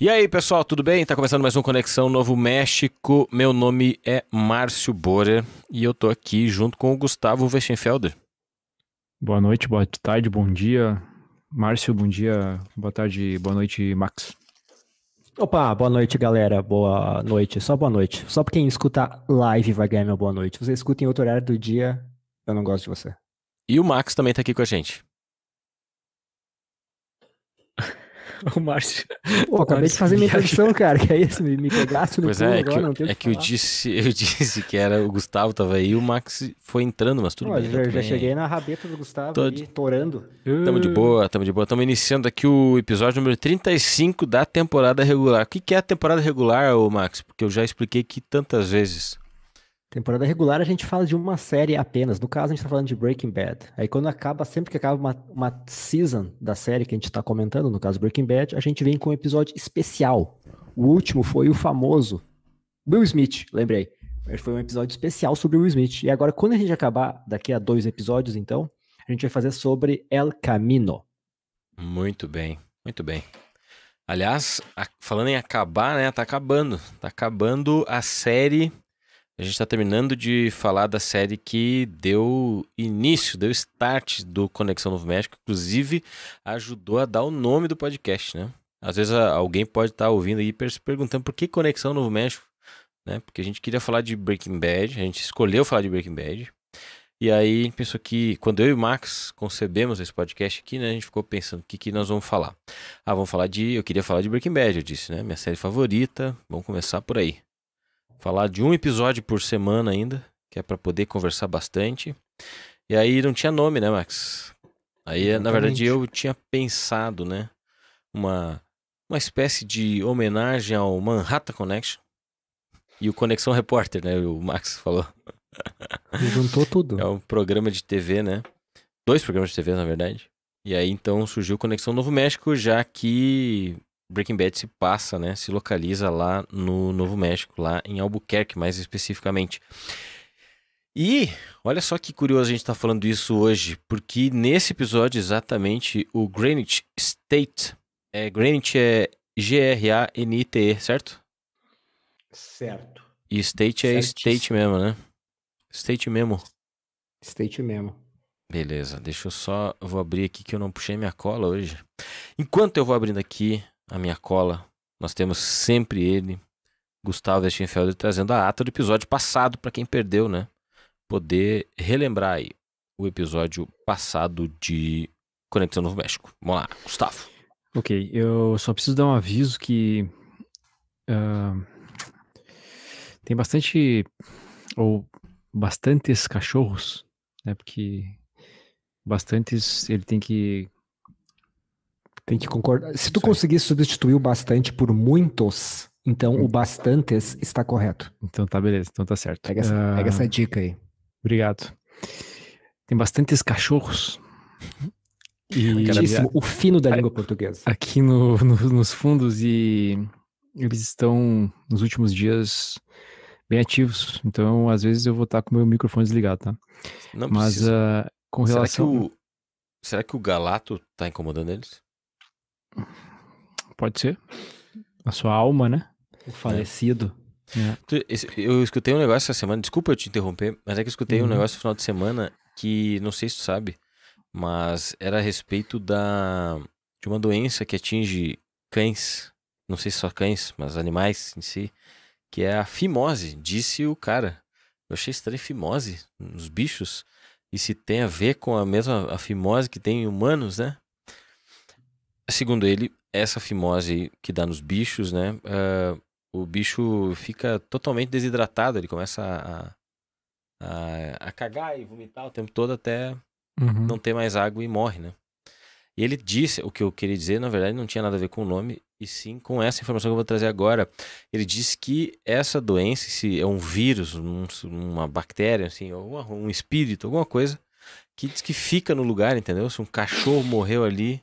E aí, pessoal, tudo bem? Tá começando mais um Conexão Novo México. Meu nome é Márcio Borer e eu tô aqui junto com o Gustavo Westenfelder. Boa noite, boa tarde, bom dia. Márcio, bom dia, boa tarde, boa noite, Max. Opa, boa noite, galera. Boa noite. Só boa noite. Só pra quem escuta live vai ganhar meu boa noite. Você escuta em outro horário do dia, eu não gosto de você. E o Max também tá aqui com a gente. O Márcio. Pô, acabei de fazer minha introdução, cara. Que é isso? Me, me pegasse no Pois é, é agora, que, não eu, tenho é que eu falar. disse, eu disse que era o Gustavo tava aí e o Max foi entrando, mas tudo Pô, bem. já, já cheguei na rabeta do Gustavo Tô ali, torando. Tamo de boa, tamo de boa. Tamo iniciando aqui o episódio número 35 da temporada regular. O que, que é a temporada regular, ô Max? Porque eu já expliquei aqui tantas vezes. Temporada regular a gente fala de uma série apenas. No caso, a gente tá falando de Breaking Bad. Aí quando acaba, sempre que acaba uma, uma season da série que a gente tá comentando, no caso Breaking Bad, a gente vem com um episódio especial. O último foi o famoso Will Smith, lembrei. Foi um episódio especial sobre Will Smith. E agora, quando a gente acabar, daqui a dois episódios, então, a gente vai fazer sobre El Camino. Muito bem, muito bem. Aliás, falando em acabar, né? Tá acabando. Tá acabando a série. A gente tá terminando de falar da série que deu início, deu start do Conexão Novo México. Inclusive, ajudou a dar o nome do podcast, né? Às vezes a- alguém pode estar ouvindo aí se perguntando por que Conexão Novo México, né? Porque a gente queria falar de Breaking Bad, a gente escolheu falar de Breaking Bad. E aí a gente pensou que, quando eu e o Max concebemos esse podcast aqui, né, a gente ficou pensando o que, que nós vamos falar. Ah, vamos falar de. Eu queria falar de Breaking Bad, eu disse, né? Minha série favorita. Vamos começar por aí. Falar de um episódio por semana ainda, que é pra poder conversar bastante. E aí não tinha nome, né, Max? Aí, na verdade, Exatamente. eu tinha pensado, né? Uma, uma espécie de homenagem ao Manhattan Connection. E o Conexão Repórter, né? O Max falou. Juntou tudo. É um programa de TV, né? Dois programas de TV, na verdade. E aí então surgiu Conexão Novo México, já que Breaking Bad se passa, né? Se localiza lá no Novo México, lá em Albuquerque, mais especificamente. E olha só que curioso a gente tá falando isso hoje, porque nesse episódio exatamente o Greenwich State, é, Greenwich é G-R-A-N-I-T-E, certo? Certo. E State é Certíssimo. State mesmo, né? State mesmo. State mesmo. Beleza, deixa eu só. Eu vou abrir aqui que eu não puxei minha cola hoje. Enquanto eu vou abrindo aqui a minha cola, nós temos sempre ele, Gustavo Westenfelder, trazendo a ata do episódio passado, para quem perdeu, né? Poder relembrar aí o episódio passado de Conexão Novo México. Vamos lá, Gustavo. Ok, eu só preciso dar um aviso que ah, tem bastante ou bastantes cachorros, né? Porque bastantes ele tem que Tem que concordar. Se tu conseguir substituir o bastante por muitos, então o bastantes está correto. então tá beleza, então tá certo. Pega essa, Ah, pega essa dica aí. Obrigado. Tem bastantes cachorros. E o fino da língua portuguesa. aqui no- no- nos fundos e eles estão nos últimos dias bem ativos. Então, às vezes eu vou estar com o meu microfone desligado, tá? Não Mas precisa. ah, com será, que relação. o, será que o Galato tá incomodando eles? Pode ser. A sua alma, né? O falecido. Tu- esse- Eu escutei um negócio essa semana, desculpa eu te interromper, mas é que eu escutei um Uhum. negócio no final de semana que não sei se tu sabe, mas era a respeito da de uma doença que atinge cães, não sei se só cães, mas animais em si, que é a fimose, disse o cara. Eu achei estranho fimose nos bichos e se tem a ver com a mesma a fimose que tem em humanos, né? Segundo ele, essa fimose que dá nos bichos, né? ah, o bicho fica totalmente desidratado, ele começa a, a, a cagar e vomitar o tempo todo até Uhum. não ter mais água e morre, né? E ele disse, o que eu queria dizer, na verdade, não tinha nada a ver com o nome, e sim com essa informação que eu vou trazer agora. Ele diz que essa doença, se é um vírus, um, uma bactéria, assim, ou um espírito, alguma coisa, que diz que fica no lugar, entendeu? Se um cachorro morreu ali,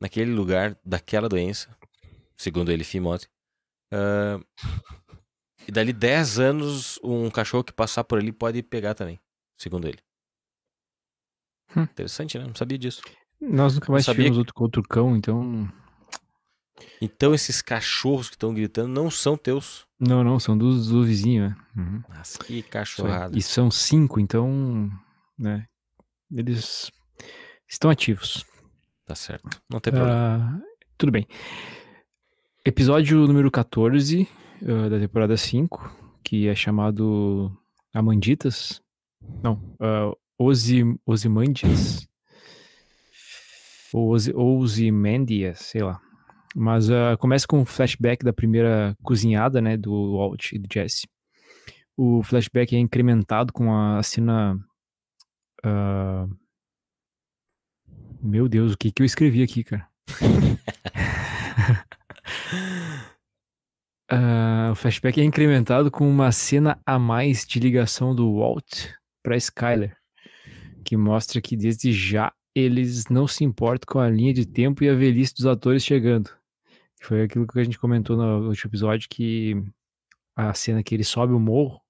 naquele lugar daquela doença, segundo ele, fimose, uh, e dali 10 anos, um cachorro que passar por ali pode pegar também, segundo ele. Hum. Interessante, né? Não sabia disso. Nós nunca mais tivemos outro, outro cão, então então esses cachorros que estão gritando não são teus. Não, não, são dos do vizinho, né? Uhum. Nossa, que cachorrada. E são cinco, então, né? Eles estão ativos. Tá certo. Não tem problema. Uh, tudo bem. Episódio número 14 uh, ah, da temporada 5, que é chamado Amanditas. Não, uh, Osi, Osimandias. Ou Ozymandias, sei lá. Mas uh, começa com um flashback da primeira cozinhada, né, do Walt e do Jesse. O flashback é incrementado com a cena. Uh... Meu Deus, o que, que eu escrevi aqui, cara? uh, o flashback é incrementado com uma cena a mais de ligação do Walt para Skyler, que mostra que desde já eles não se importam com a linha de tempo e a velhice dos atores chegando. Foi aquilo que a gente comentou no último episódio, que a cena que ele sobe o morro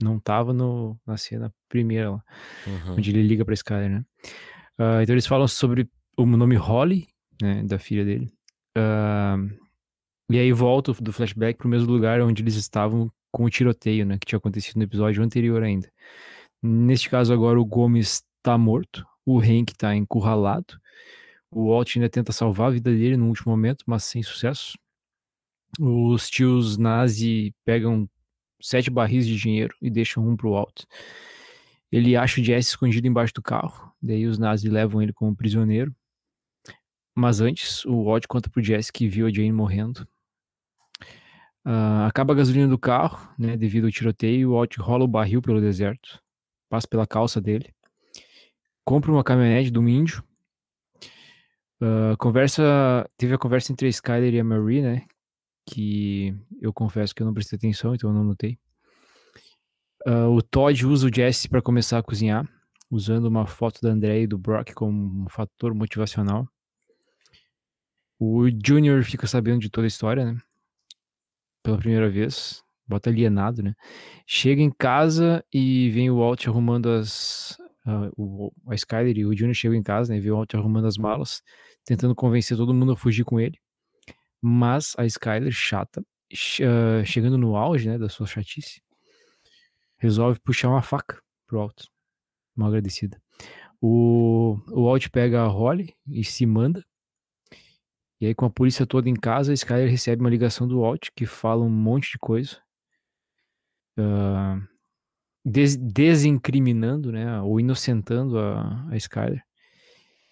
não tava no, na cena primeira lá, uhum. onde ele liga pra Skyler, né? Uh, então eles falam sobre o nome Holly, né, da filha dele. Uh, e aí volta do flashback pro mesmo lugar onde eles estavam com o tiroteio, né, que tinha acontecido no episódio anterior ainda. Neste caso agora o Gomes tá morto, o Hank tá encurralado, o Walt ainda tenta salvar a vida dele no último momento, mas sem sucesso. Os tios nazi pegam sete barris de dinheiro e deixam um pro Walt. Ele acha o Jesse escondido embaixo do carro, daí os nazis levam ele como prisioneiro. Mas antes, o Walt conta pro Jesse que viu a Jane morrendo. Uh, acaba a gasolina do carro, né, devido ao tiroteio, o Walt rola o barril pelo deserto, passa pela calça dele, compra uma caminhonete do índio Uh, conversa, teve a conversa entre a Skyler e a Marie, né? Que eu confesso que eu não prestei atenção, então eu não notei. Uh, o Todd usa o Jesse para começar a cozinhar, usando uma foto da Andrea e do Brock como um fator motivacional. O Junior fica sabendo de toda a história, né? Pela primeira vez. Bota alienado, né? Chega em casa e vem o Walt arrumando as. Uh, o, a Skyler e o Junior chegam em casa, né? Vê o Walt arrumando as malas tentando convencer todo mundo a fugir com ele. Mas a Skyler, chata, uh, chegando no auge né, da sua chatice, resolve puxar uma faca pro alto. Mal agradecida. O, o Walt pega a Holly e se manda. E aí, com a polícia toda em casa, a Skyler recebe uma ligação do Walt que fala um monte de coisa. Uh, des desincriminando, né, ou inocentando a, a Skyler.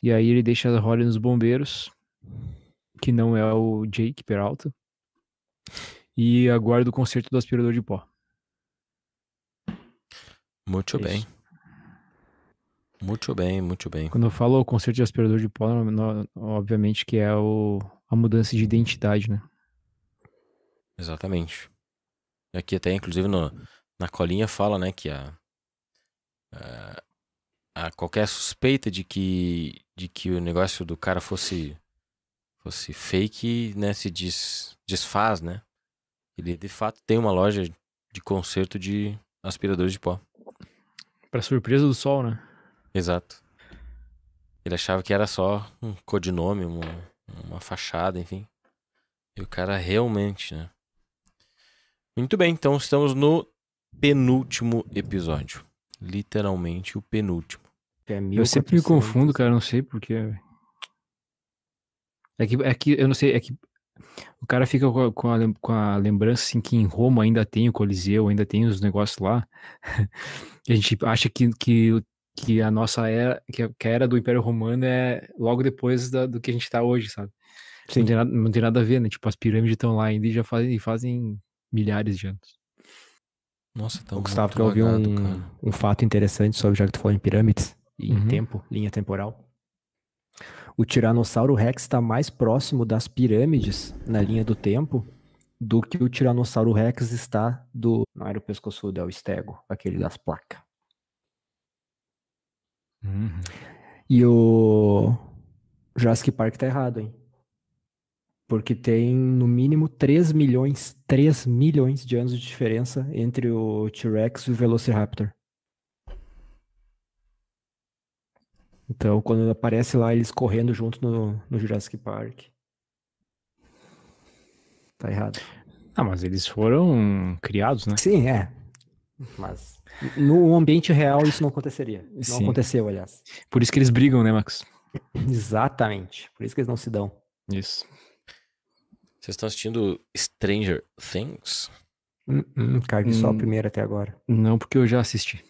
E aí ele deixa a Holly nos bombeiros, que não é o Jake Peralta, e aguarda o concerto do aspirador de pó. Muito é bem. Muito bem, muito bem. Quando eu falo concerto de aspirador de pó, obviamente que é o, a mudança de identidade, né? Exatamente. Aqui até, inclusive, no, na colinha fala, né, que a, a, a qualquer suspeita de que de que o negócio do cara fosse fosse fake, né, se diz, desfaz, né? Ele de fato tem uma loja de conserto de aspiradores de pó. Para surpresa do sol, né? Exato. Ele achava que era só um codinome, uma, uma fachada, enfim. E o cara realmente, né? Muito bem, então estamos no penúltimo episódio. Literalmente o penúltimo. É eu sempre me confundo, cara, não sei porque. É que, é que eu não sei, é que o cara fica com a, com a, com a lembrança assim que em Roma ainda tem o Coliseu, ainda tem os negócios lá. a gente acha que, que, que a nossa era, que a, que a era do Império Romano é logo depois da, do que a gente tá hoje, sabe? Não tem, nada, não tem nada a ver, né? Tipo, as pirâmides estão lá ainda e já fazem, fazem milhares de anos. Nossa, tão O Gustavo quer ouvir um, um fato interessante sobre, já que tu falou em pirâmides e uhum. em tempo, linha temporal. O Tiranossauro Rex está mais próximo das pirâmides na linha do tempo do que o Tiranossauro Rex está do. Não era o pescoçudo, é o estego, aquele das placas. Uhum. E o Jurassic Park tá errado, hein? Porque tem no mínimo 3 milhões, 3 milhões de anos de diferença entre o T-Rex e o Velociraptor. Então, quando aparece lá eles correndo junto no, no Jurassic Park. Tá errado. Ah, mas eles foram criados, né? Sim, é. Mas no ambiente real isso não aconteceria. Não Sim. aconteceu, aliás. Por isso que eles brigam, né, Max? Exatamente. Por isso que eles não se dão. Isso. Vocês estão assistindo Stranger Things? Hum, hum, cargue só a Hum. primeira até agora. Não, porque eu já assisti.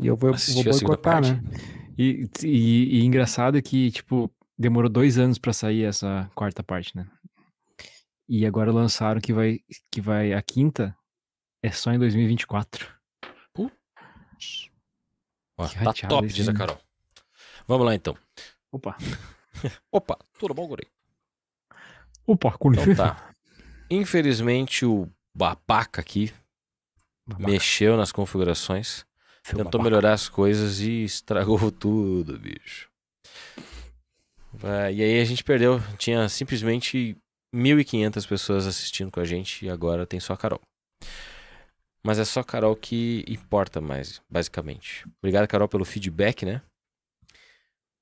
E eu vou, vou boicotar, né? E, e, e engraçado é que, tipo, demorou dois anos pra sair essa quarta parte, né? E agora lançaram que vai, que vai a quinta é só em 2024. Ó, Que tá top, diz a. Carol. Vamos lá então. Opa, Opa, tudo bom, guri? opa, com Então tá. Infelizmente o babaca aqui Babaca, mexeu nas configurações, tentou melhorar as coisas e estragou tudo, bicho. Ah, e aí a gente perdeu. Tinha simplesmente 1.500 pessoas assistindo com a gente e agora tem só a Carol. Mas é só a Carol que importa mais, basicamente. Obrigado, Carol, pelo feedback, né?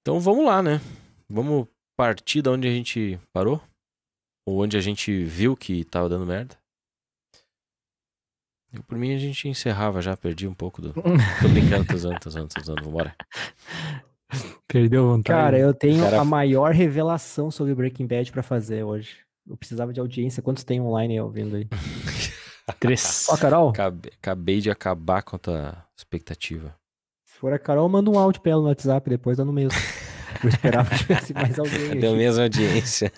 Então vamos lá, né? Vamos partir da onde a gente parou? Ou onde a gente viu que tava dando merda? Eu, por mim a gente encerrava já, perdi um pouco do. Tô brincando, tô usando, tô usando, tô usando. Vambora. Perdeu a vontade. Cara, eu tenho Cara- a maior revelação sobre Breaking Bad pra fazer hoje. Eu precisava de audiência. Quantos tem online aí ouvindo aí? Três. Ó, Carol, Acabei, acabei de acabar com a tua expectativa. se for a Carol, manda um áudio pra ela no WhatsApp, depois dá no mesmo. Eu esperava que tivesse mais alguém. Deu mesma audiência.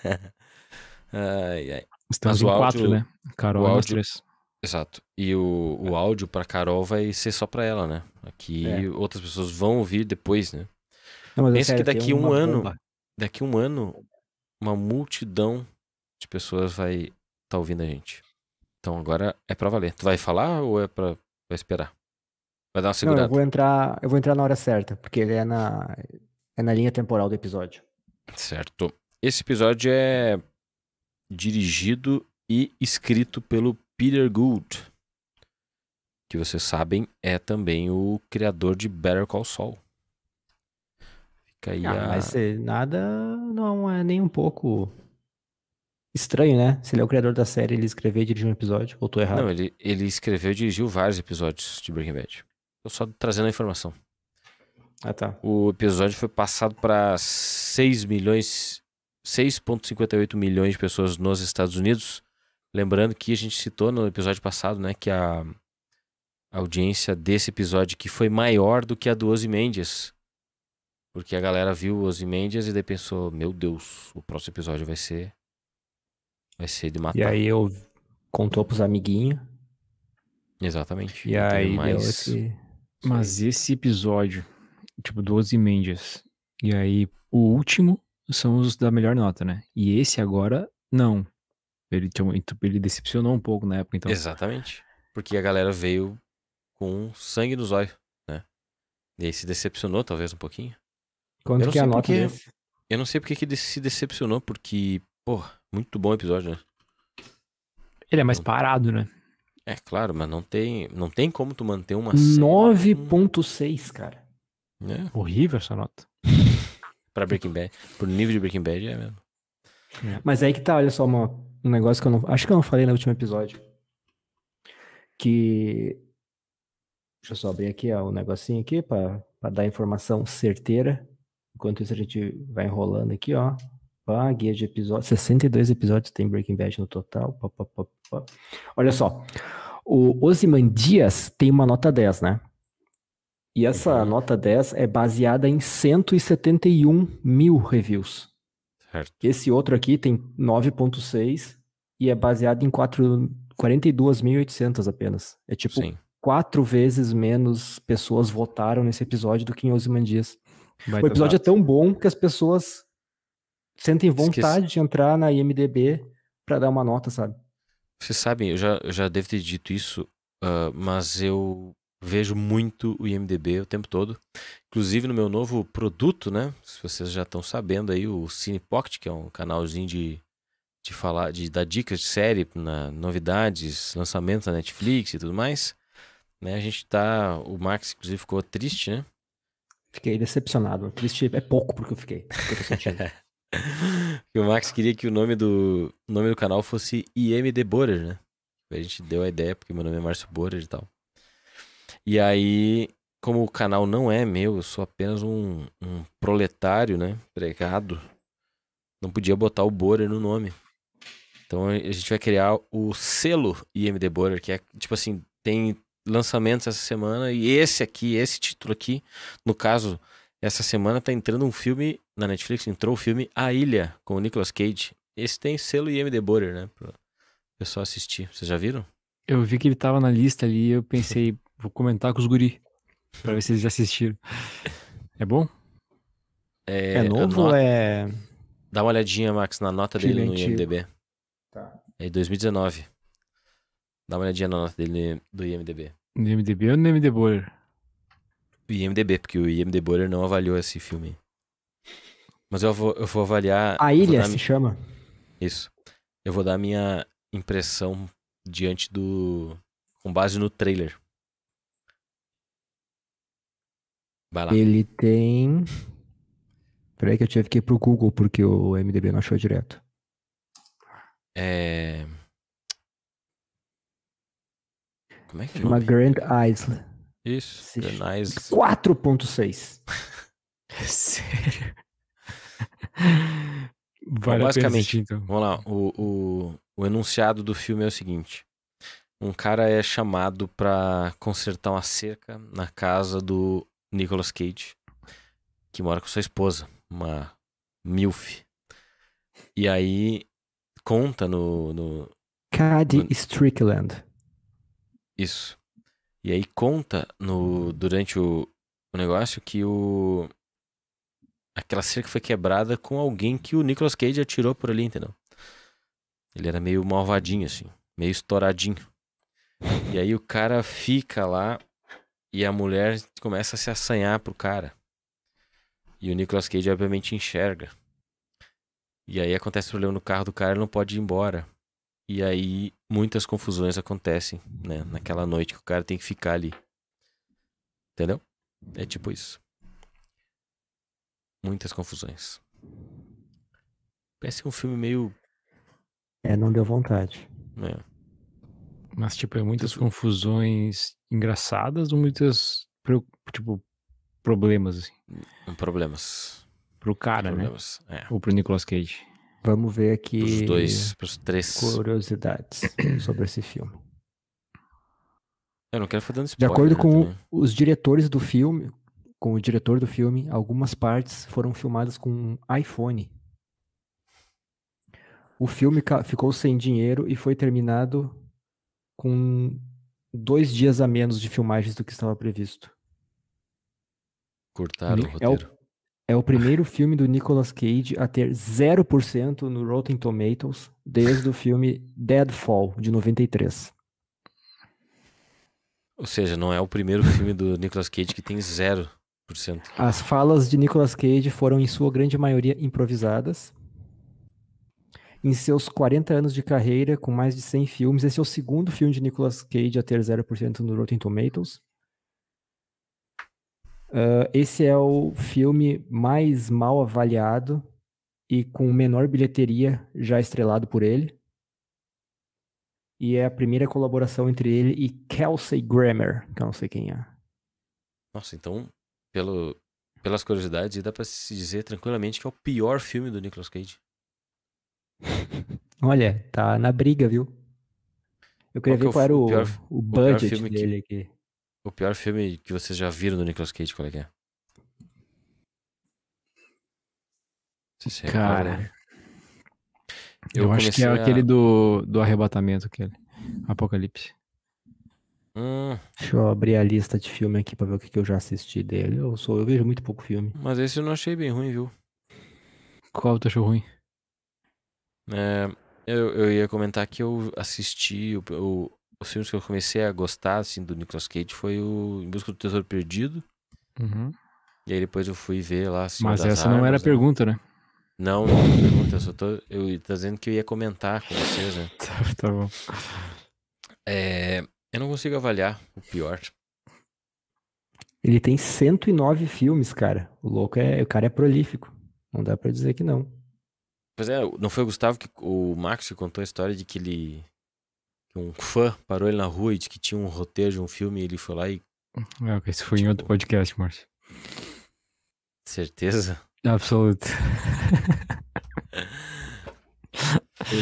ai, ai. Estamos mas em o quatro, áudio- né? Carol o e nós áudio- três. Exato. E o, o áudio pra Carol vai ser só pra ela, né? Aqui É. outras pessoas vão ouvir depois, né? Não, Pensa que sério, tem daqui um ano- bomba. Daqui um ano, uma multidão de pessoas vai estar tá ouvindo a gente. Então agora é pra valer. Tu vai falar ou é pra vai esperar? Vai dar uma Não, segurada? eu vou entrar, eu vou entrar na hora certa, porque ele é na, é na linha temporal do episódio. Certo. Esse episódio é dirigido e escrito pelo Peter Gould, que vocês sabem é também o criador de Better Call Saul. Fica aí Ah, a... mas nada não é nem um pouco estranho, né? Se ele é o criador da série, ele escrever e dirigir um episódio, ou tô errado? Não, ele, ele escreveu e dirigiu vários episódios de Breaking Bad. Tô só trazendo a informação. Ah, tá. O episódio foi passado para 6 milhões, 6,58 milhões de pessoas nos Estados Unidos. Lembrando que a gente citou no episódio passado, né, que a audiência desse episódio que foi maior do que a do Ozymandias. Porque a galera viu o Ozymandias e daí pensou, meu Deus, o próximo episódio vai ser vai ser de matar. E aí eu contou pros amiguinhos, Exatamente. e aí mais- esse... Mas esse episódio, tipo, 12 Mendes, e aí o último são os da melhor nota, né? E esse agora, não. Ele, tinha- ele decepcionou um pouco na época, então. Exatamente. Porque a galera veio com sangue nos olhos, né? E aí se decepcionou talvez um pouquinho. Quanto que é a nota porque- desse? Eu não sei porque que se decepcionou, porque, pô, muito bom episódio, né? Ele é mais parado, né? É claro, mas não tem, não tem como tu manter uma série 9.6, cara. né? Horrível essa nota. pra Breaking Bad. Pro nível de Breaking Bad é mesmo. Mas aí que tá, olha só, uma- um negócio que eu não. Acho que eu não falei no último episódio. Que. Deixa eu só abrir aqui ó, o negocinho aqui pra dar informação certeira. Enquanto isso a gente vai enrolando aqui, ó. Pá, guia de episódios. 62 episódios tem Breaking Bad no total. Pá, pá, pá, pá. Olha só. O Ozymandias tem uma nota 10, né? E essa Uhum. nota 10 é baseada em 171 mil reviews. Certo. Esse outro aqui tem 9.6 e é baseado em quatro- 42.800 apenas. É tipo Sim. quatro vezes menos pessoas votaram nesse episódio do que em Ozymandias. Baita O episódio dado. é tão bom que as pessoas sentem vontade Esqueci. de entrar na IMDB pra dar uma nota, sabe? Vocês sabem, eu já, eu já devo ter dito isso, ah, mas eu vejo muito o IMDB o tempo todo. Inclusive no meu novo produto, né? Se vocês já estão sabendo aí, o Cine Pocket, que é um canalzinho de, de falar, de dar dicas de série, na, novidades, lançamentos na Netflix e tudo mais. Né? A gente tá. O Max, inclusive, ficou triste, né? Fiquei decepcionado. Triste é pouco porque eu fiquei. porque eu o Max queria que o nome do, o nome do canal fosse IMD Borer, né? A gente deu a ideia, porque meu nome é Márcio Borer e tal. E aí, como o canal não é meu, eu sou apenas um, um proletário, né? Pregado. Não podia botar o Borer no nome. Então a gente vai criar o selo IMD Borer, que é tipo assim, tem lançamentos essa semana e esse aqui, esse título aqui, no caso, essa semana tá entrando um filme na Netflix, entrou o filme A Ilha com o Nicolas Cage. Esse tem selo IMD Borer, né? Pra pessoal assistir. Vocês já viram? Eu vi que ele tava na lista ali eu pensei, vou comentar com os guri. Pra ver se eles já assistiram. É bom? É, É novo ou é. Dá uma olhadinha, Max, na nota dele no Antigo. IMDB. Tá. É 2019. Dá uma olhadinha na nota dele do IMDB. No MDB ou no MD Borer? O IMDB, porque o IMD Borer não avaliou esse filme. Mas eu vou, eu vou avaliar. A ilha se mi- chama? Isso. Eu vou dar minha impressão diante do. com base no trailer. Vai lá. Ele tem. Peraí que eu tive que ir pro Google porque o MDB não achou direto. É. Como é que é? o Chama nome? Grand Isle. Isso. The Nice. 4.6. Sério? Vale basicamente, assistir, então. vamos lá. O, o, o enunciado do filme é o seguinte: um cara é chamado pra consertar uma cerca na casa do Nicolas Cage, que mora com sua esposa, uma MILF. E aí conta no, no, Cady Mano. Strickland. Isso. E aí conta no durante o, o negócio que o aquela cerca foi quebrada com alguém que o Nicolas Cage atirou por ali, entendeu? Ele era meio malvadinho assim, meio estouradinho. E aí o cara fica lá e a mulher começa a se assanhar pro cara. E o Nicolas Cage obviamente enxerga. E aí acontece o problema no carro do cara, ele não pode ir embora. E aí muitas confusões acontecem, né? Naquela noite que o cara tem que ficar ali. Entendeu? É tipo isso. Muitas confusões. Parece um filme meio. É, não deu vontade. né, Mas, tipo, é muitas Tudo- confusões engraçadas ou muitas, tipo, problemas, assim, com problemas. pro cara, né? problemas. É. Ou pro Nicolas Cage. Vamos ver aqui Pros dois, pros três. curiosidades sobre esse filme. Eu não quero ficar dando De spoiler. acordo né, com também. os diretores do filme, com o diretor do filme, algumas partes foram filmadas com um iPhone. O filme ficou sem dinheiro e foi terminado com dois dias a menos de filmagens do que estava previsto. Cortaram o É o, roteiro. é o primeiro filme do Nicolas Cage a ter 0% no Rotten Tomatoes desde o filme Deadfall, de 93. Ou seja, não é o primeiro filme do Nicolas Cage que tem 0%. As falas de Nicolas Cage foram, em sua grande maioria, improvisadas. Em seus 40 anos de carreira, com mais de 100 filmes, esse é o segundo filme de Nicolas Cage a ter 0% no Rotten Tomatoes. Ah, esse é o filme mais mal avaliado e com menor bilheteria já estrelado por ele. E é a primeira colaboração entre ele e Kelsey Grammer, que eu não sei quem é. Nossa, então, pelo, pelas curiosidades, dá pra se dizer tranquilamente que é o pior filme do Nicolas Cage. Olha, tá na briga, viu? Eu queria que é ver o qual era o o, pior- o budget filme que- dele aqui. O pior filme que vocês já viram do Nicolas Cage, qual é que é? Recorda? Cara, eu, acho que é a- aquele do, do arrebatamento, aquele. Apocalipse. Hum, Deixa eu abrir a lista de filme aqui pra ver o que, que eu já assisti dele. Eu sou, eu vejo muito pouco filme. mas esse eu não achei bem ruim, viu? Qual tu achou ruim? É, eu, eu ia comentar que eu assisti o, o- os filmes que eu comecei a gostar assim, do Nicolas Cage foi o Em Busca do Tesouro Perdido. Uhum. E aí depois eu fui ver lá. Senhor Mas das essa não era a Armas, né? pergunta, né? Não, não é pergunta. Eu só tô. Eu tô dizendo que eu ia comentar com vocês, né? Tá, tá bom. É, eu não consigo avaliar o pior. Ele tem 109 filmes, cara. O louco é. O cara é prolífico. Não dá pra dizer que não. Pois é, não foi o Gustavo que o Max que contou a história de que ele. um fã parou ele na rua e disse que tinha um roteiro de um filme e ele foi lá e. É, ok, Isso foi em outro Tipo- podcast, Márcio. Certeza? Absoluto.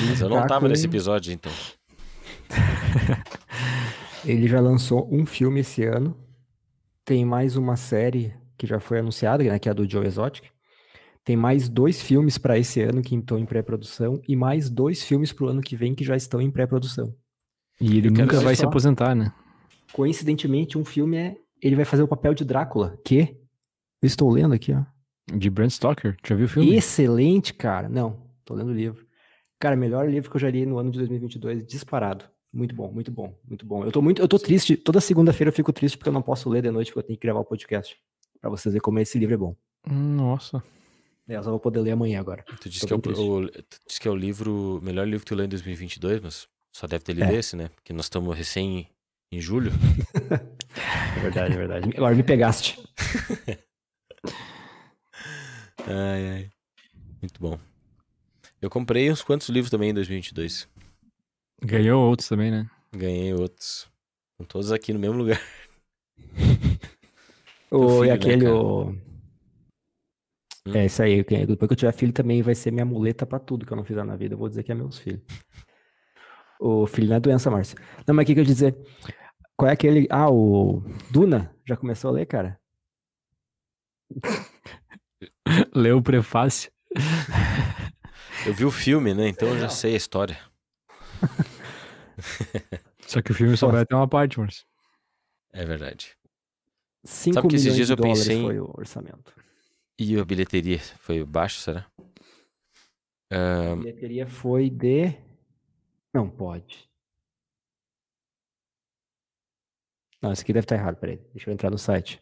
Mas eu não tava nesse episódio, então. Ele já lançou um filme esse ano. Tem mais uma série que já foi anunciada, né, que é a do Joe Exotic. Tem mais dois filmes pra esse ano que estão em pré-produção e mais dois filmes pro ano que vem que já estão em pré-produção. E ele Eu nunca vai se só. aposentar, né? Coincidentemente, um filme é ele vai fazer o papel de Drácula, que eu estou lendo aqui, ó. De Brand Stoker. Já viu o filme? Excelente, cara. Não, tô lendo o livro. Cara, melhor livro que eu já li no ano de 2022, disparado. Muito bom, muito bom, muito bom. Eu tô muito, eu tô triste. Toda segunda-feira eu fico triste porque eu não posso ler de noite porque eu tenho que gravar o podcast. Pra vocês verem como esse livro é bom. Nossa. É, eu só vou poder ler amanhã agora. Tu disse, que é, o, o- tu disse que é o livro, o melhor livro que tu leu em 2022, mas só deve ter lido É. esse, né? Porque nós estamos recém em julho. É verdade, é verdade. Agora me pegaste. Ai, ai. Muito bom. Eu comprei uns quantos livros também em 2022. Ganhou outros também, né? Ganhei outros. Estão todos aqui no mesmo lugar. O, filho, e né, aquele, o... Hum. É isso aí. Depois que eu tiver filho também vai ser minha muleta pra tudo que eu não fizer na vida. Eu vou dizer que é meus filhos. O filho não é doença, Márcio. Não, mas o que que eu ia dizer? Qual é aquele... Ah, o Duna. Já começou a ler, cara? Leu o prefácio. Eu vi o filme, né? Então eu já sei a história. Só que o filme só vai até uma parte, Márcio. É verdade. 5 que esses milhões dias de eu dólares pensei em- foi o orçamento. E a bilheteria foi baixo, será? A bilheteria foi de... Não pode. Não, isso aqui deve estar errado, peraí. Deixa eu entrar no site.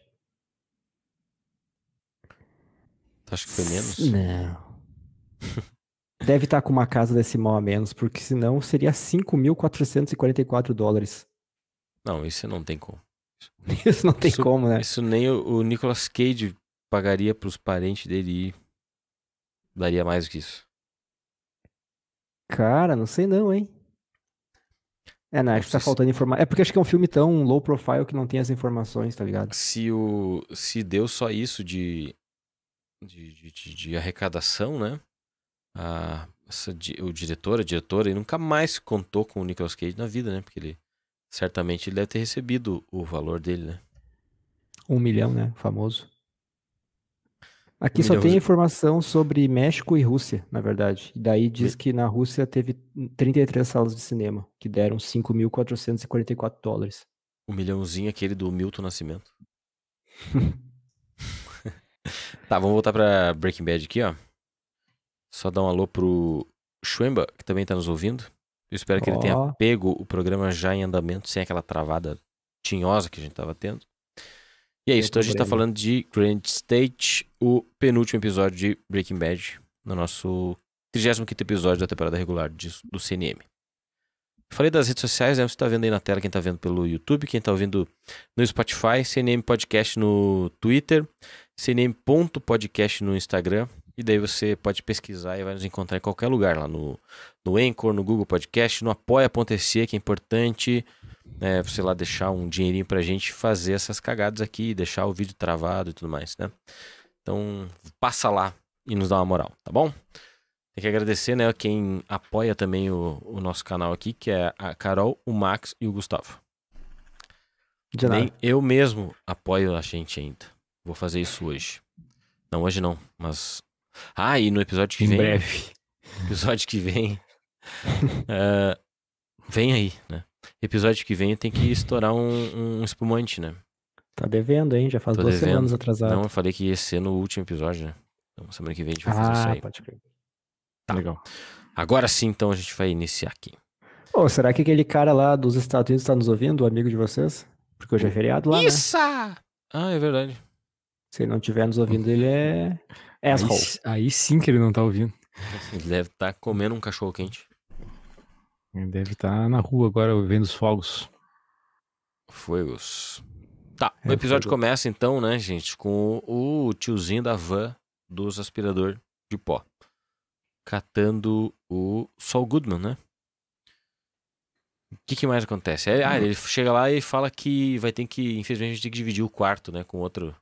tu acha que foi menos? Não. Deve estar com uma casa decimal a menos, porque senão seria 5.444 dólares. Não, isso não tem como. Isso não tem Isso- como, né? Isso nem o, o Nicolas Cage pagaria pros parentes dele e daria mais do que isso. Cara, não sei não, hein? É, não, acho que tá faltando informação. É porque acho que é um filme tão low profile que não tem as informações, tá ligado? Se o se deu só isso de de, de, de- arrecadação, né? A, essa, o diretor, a diretora, ele nunca mais contou com o Nicolas Cage na vida, né? Porque ele certamente ele deve ter recebido o valor dele, né? Um milhão, né? Famoso. Aqui só tem informação sobre México e Rússia, na verdade. E daí diz que na Rússia teve 33 salas de cinema, que deram 5.444 dólares. O milhãozinho aquele do Milton Nascimento. tá, vamos voltar pra Breaking Bad aqui, ó. Só dar um alô pro Schwemba, que também tá nos ouvindo. Eu espero que ele tenha pego o programa já em andamento, sem aquela travada tinhosa que a gente tava tendo. E é isso, então a gente tá falando de Grand State, o penúltimo episódio de Breaking Bad, no nosso 35 episódio da temporada regular de- do CNM. Falei das redes sociais, né? Você tá vendo aí na tela quem tá vendo pelo YouTube, quem tá ouvindo no Spotify, CNM Podcast no Twitter, cnm.podcast no Instagram. E daí você pode pesquisar e vai nos encontrar em qualquer lugar, lá no, no Anchor, no Google Podcast, no apoia.se, que é importante né, você lá deixar um dinheirinho pra gente fazer essas cagadas aqui, deixar o vídeo travado e tudo mais, né? Então, passa lá e nos dá uma moral, tá bom? Tem que agradecer, né, quem apoia também o, o nosso canal aqui, que é a Carol, o Max e o Gustavo. De nada. Nem eu mesmo apoio a gente ainda. Vou fazer isso hoje. Não, hoje não, mas. Ah, e no episódio que Em vem. breve. Episódio que vem. ah, vem aí, né? Episódio que vem tem que estourar um, um espumante, né? Tá devendo, hein? Já faz Tô duas devendo. semanas atrasado. Não, eu falei que ia ser no último episódio, né? Então semana que vem a gente vai fazer isso ah, aí. pode crer. Tá. Legal. Agora sim, então a gente vai iniciar aqui. Ô, será que aquele cara lá dos Estados Unidos tá nos ouvindo, o amigo de vocês? Porque hoje é feriado lá, né? Isso! Ah, é verdade. Se ele não estiver nos ouvindo, ele é Aí, asshole. s- aí sim que ele não tá ouvindo. Ele deve estar comendo um cachorro quente. Deve estar na rua agora vendo os fogos. Fuegos. Tá, o É, episódio fuego. começa então, né, gente, com o tiozinho da van dos aspirador de pó. Catando o Saul Goodman, né? O que, que mais acontece? É, ah, ele chega lá e fala que vai ter que, infelizmente, a gente tem que dividir o quarto, né, com outro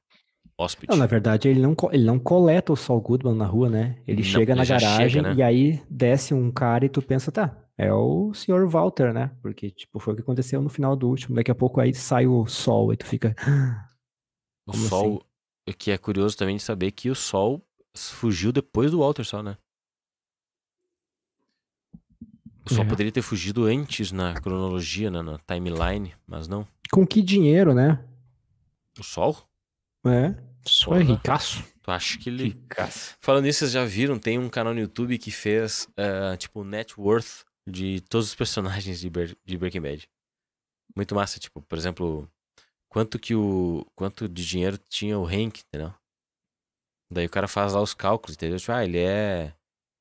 hóspede. Não, na verdade, ele não, ele não coleta o Saul Goodman na rua, né? Ele Não, chega ele na garagem chega, né? e aí desce um cara e tu pensa, tá, é o Sr. Walter, né? Porque, tipo, foi o que aconteceu no final do último. Daqui a pouco aí sai o sol e tu fica. o como Sol, o que é curioso também de saber que o Sol fugiu depois do Walter só, né? O Sol É. poderia ter fugido antes na cronologia, né, na timeline, mas não. Com que dinheiro, né? O Sol? É. Só Porra. é ricaço. Tu acha que ele. Ricaço. Falando nisso, vocês já viram? Tem um canal no YouTube que fez, ah, tipo, net worth de todos os personagens de, Ber- de Breaking Bad. Muito massa, tipo, por exemplo, quanto que o. Quanto de dinheiro tinha o Hank, entendeu? Daí o cara faz lá os cálculos, entendeu? Tipo, ah, ele é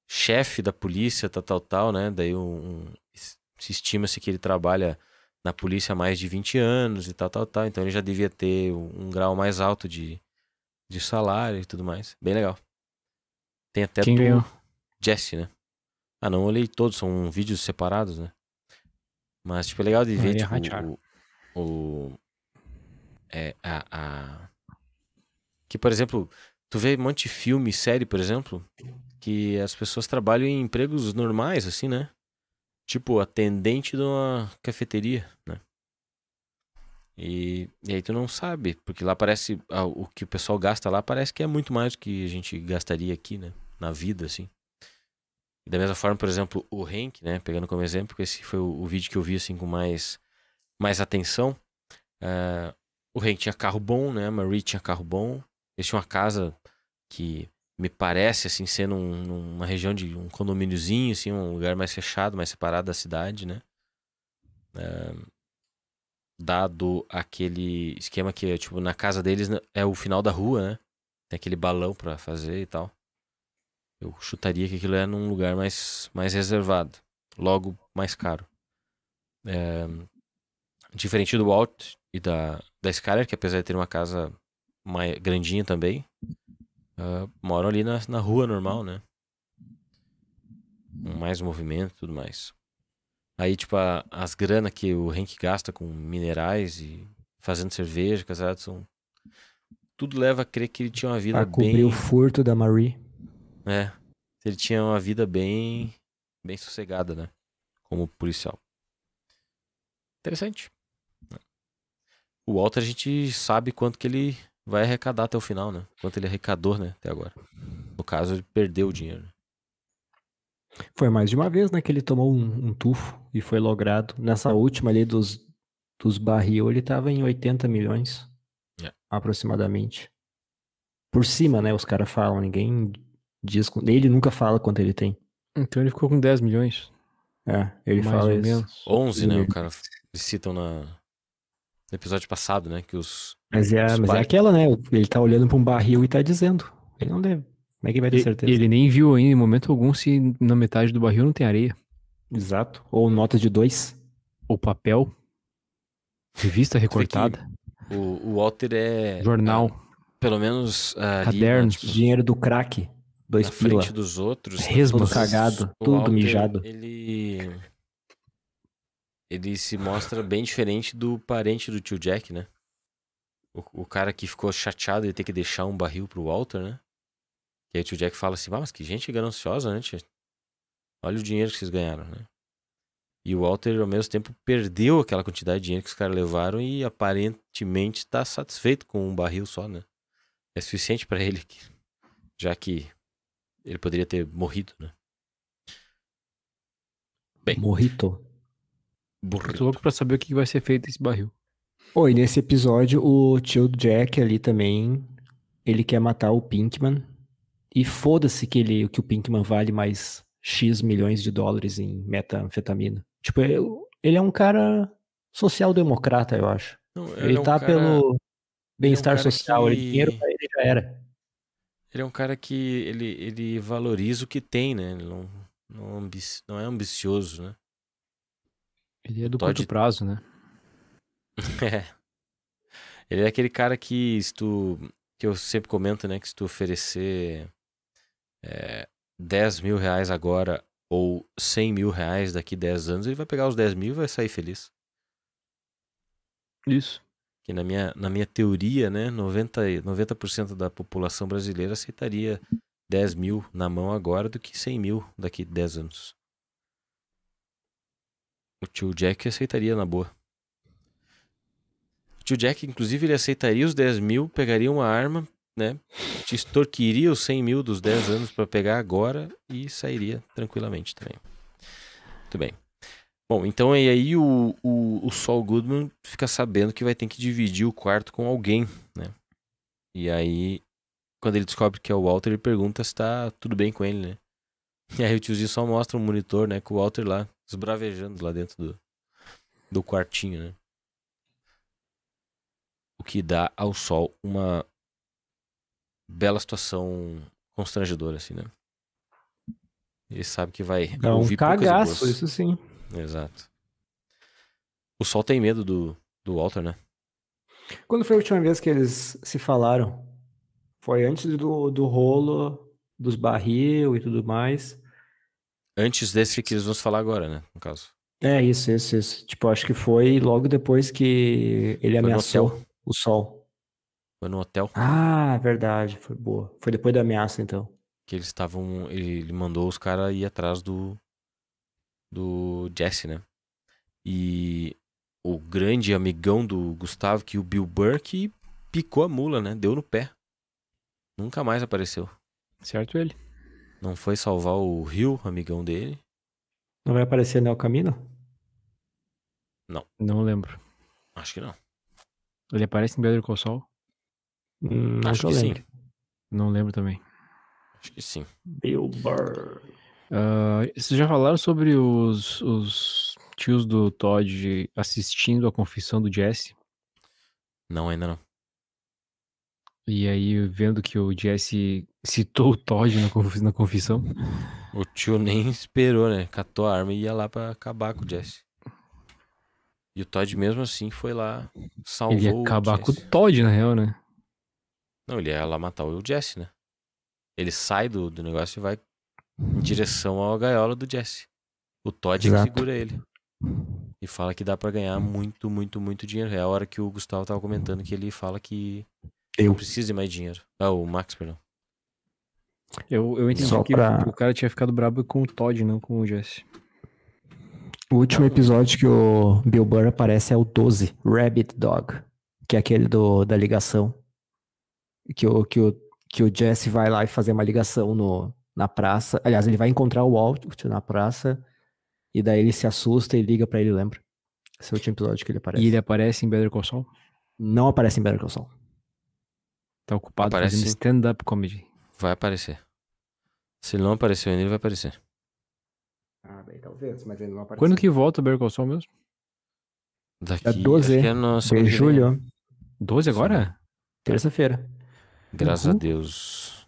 chefe da polícia, tal, tal, tal, né? Daí um, se estima-se que ele trabalha na polícia há mais de 20 anos e tal, tal, tal. Então ele já devia ter um grau mais alto de, de salário e tudo mais. Bem legal. Tem até Quem do ganhou? Jesse, né? Ah, não olhei todos, são vídeos separados, né? Mas, tipo, é legal de ver, ia tipo, o, o... É, a, a... Que, por exemplo, tu vê um monte de filme, série, por exemplo, que as pessoas trabalham em empregos normais, assim, né? Tipo, atendente de uma cafeteria, né? E, e aí tu não sabe, porque lá parece, o que o pessoal gasta lá parece que é muito mais do que a gente gastaria aqui, né? Na vida, assim. Da mesma forma, por exemplo, o Hank, né? Pegando como exemplo, porque esse foi o, o vídeo que eu vi, assim, com mais, mais atenção. Ah, o Hank tinha carro bom, né? A Marie tinha carro bom. Eles tinham uma casa que me parece, assim, ser num- numa região de um condomíniozinho, assim, um lugar mais fechado, mais separado da cidade, né? Ah, dado aquele esquema que, tipo, na casa deles né, é o final da rua, né? Tem aquele balão pra fazer e tal. Eu chutaria que aquilo é num lugar mais, mais reservado. Logo, mais caro. É, diferente do Walt e da, da Skyler, que apesar de ter uma casa mais grandinha também, ah, moram ali na, na rua normal, né? Com mais movimento e tudo mais. Aí, tipo, a- as grana que o Hank gasta com minerais e fazendo cerveja, casado, são. Tudo leva a crer que ele tinha uma vida Pra cobrir bem. o furto da Marie. É. Ele tinha uma vida bem. bem sossegada, né? Como policial. Interessante. O Walter a gente sabe quanto que ele vai arrecadar até o final, né? Quanto ele arrecadou, né? Até agora. No caso, ele perdeu o dinheiro. Foi mais de uma vez, né, que ele tomou um, um tufo e foi logrado. Nessa última ali dos, dos barril, ele tava em 80 milhões. É. Aproximadamente. Por cima, né, os caras falam, ninguém diz. Ele nunca fala quanto ele tem. Então ele ficou com 10 milhões. É, ele mais fala ou isso. menos. 11, né? O cara. Eles citam na. No episódio passado, né? Que os. Mas é, Os mas é aquela, né? Ele tá olhando pra um barril e tá dizendo. Ele não deve. Como é que vai ter E- certeza? Ele nem viu ainda em momento algum se na metade do barril não tem areia. Exato. Ou nota de dois. Ou papel. Revista recortada. O, o Walter é. Jornal. ah, pelo menos. ah, né, Cadernos. tipo, Dinheiro do crack. Dois na pila. frente dos outros. Todo os- cagado, o tudo Walter, mijado. Ele. Ele se mostra bem diferente do parente do tio Jack, né? O, o cara que ficou chateado de ter que deixar um barril pro Walter, né? E aí o tio Jack fala assim: "Ah, mas que gente gananciosa, né, tia? Olha o dinheiro que vocês ganharam, né? E o Walter, ao mesmo tempo, perdeu aquela quantidade de dinheiro que os caras levaram e aparentemente está satisfeito com um barril só, né? É suficiente para ele, que- já que ele poderia ter morrido, né? Bem. Morrito. Burrito. tô louco pra saber o que vai ser feito esse barril. Oi, nesse episódio, o tio Jack ali também, ele quer matar o Pinkman. E foda-se que, ele, que o Pinkman vale mais X milhões de dólares em metanfetamina. Tipo, eu- ele é um cara social-democrata, eu acho. Não, Ele, é um tá cara- pelo bem-estar cara social. Ele, que- dinheiro pra ele já era. Ele é um cara que ele, ele valoriza o que tem, né? Ele não, não, ambi- não é ambicioso, né? Ele é do Todd- curto prazo, né? É. Ele é aquele cara que se tu, que eu sempre comento, né? Que se tu oferecer é, 10 mil reais agora ou 100 mil reais daqui 10 anos, ele vai pegar os 10 mil e vai sair feliz. Isso. Que na minha, na minha teoria, né? 90, e- 90% da população brasileira aceitaria 10 mil na mão agora do que 100 mil daqui 10 anos. O tio Jack aceitaria na boa. O tio Jack, inclusive, ele aceitaria os 10 mil, pegaria uma arma, né? Te extorquiria os 100 mil dos 10 anos pra pegar agora e sairia tranquilamente também. Muito bem. Bom, então e aí o, o, o Saul Goodman fica sabendo que vai ter que dividir o quarto com alguém, né? E aí, quando ele descobre que é o Walter, ele pergunta se tá tudo bem com ele, né? E aí o tiozinho só mostra um monitor, né? Com o Walter lá, esbravejando lá dentro do, do quartinho, né? O que dá ao Sol uma bela situação constrangedora, assim, né? Ele sabe que vai É um cagaço, isso sim. Exato. O Sol tem medo do, do Walter, né? Quando foi a última vez que eles se falaram? Foi antes do, do rolo, dos barril e tudo mais. Antes desse que eles vão se falar agora, né? No caso. É, isso, isso, isso. Tipo, acho que foi logo depois que ele no ameaçou o sol. Foi no hotel Ah, verdade, foi boa. Foi depois da ameaça, então. que eles estavam. Ele, mandou os caras ir atrás do. Do Jesse, né? E o grande amigão do Gustavo, que o Bill Burr, que picou a mula, né? Deu no pé. Nunca mais apareceu. Certo ele. Não foi salvar o Rio, amigão dele. Não vai aparecer no El Camino? Não lembro. Acho que não. Ele aparece em Better Call Saul? Hum, Acho que sim. Não lembro também. Acho que sim. Bill Burr. Ah, vocês já falaram sobre os, os tios do Todd assistindo a confissão do Jesse? Não, ainda não. E aí, vendo que o Jesse citou o Todd na, confi- na confissão. O tio nem esperou, né? Catou a arma e ia lá pra acabar com o Jesse. E o Todd mesmo assim foi lá, salvou Ele ia o acabar com o. Todd, na real, né? Não, ele ia lá matar o Jesse, né? Ele sai do, do negócio e vai em direção à gaiola do Jesse. O Todd é que Exato. segura ele. E fala que dá pra ganhar muito, muito, muito dinheiro. É a hora que o Gustavo tava comentando que ele fala que Eu. não precisa de mais dinheiro. Ah, o Max, perdão. Eu, eu entendi Só que, pra- o cara tinha ficado brabo com o Todd, não com o Jesse. O último episódio que o Bill Burr aparece é o 12, Rabbit Dog, que é aquele do, da ligação. Que o, que, o, que o Jesse vai lá e fazer uma ligação no, na praça. Aliás, ele vai encontrar o Walt na praça e daí ele se assusta e liga pra ele, lembra? Esse é o último episódio que ele aparece. E ele aparece em Better Call Saul? Não aparece em Better Call Saul. Tá ocupado Aparece fazendo stand-up comedy. Vai aparecer. Se ele não apareceu ainda, ele vai aparecer. Ah, bem, talvez, mas ele não apareceu. Quando que volta o Better Call Saul mesmo? Daqui, Dia 12 acho que é na de julho, 12 agora? terça-feira. Graças Uhul. a Deus.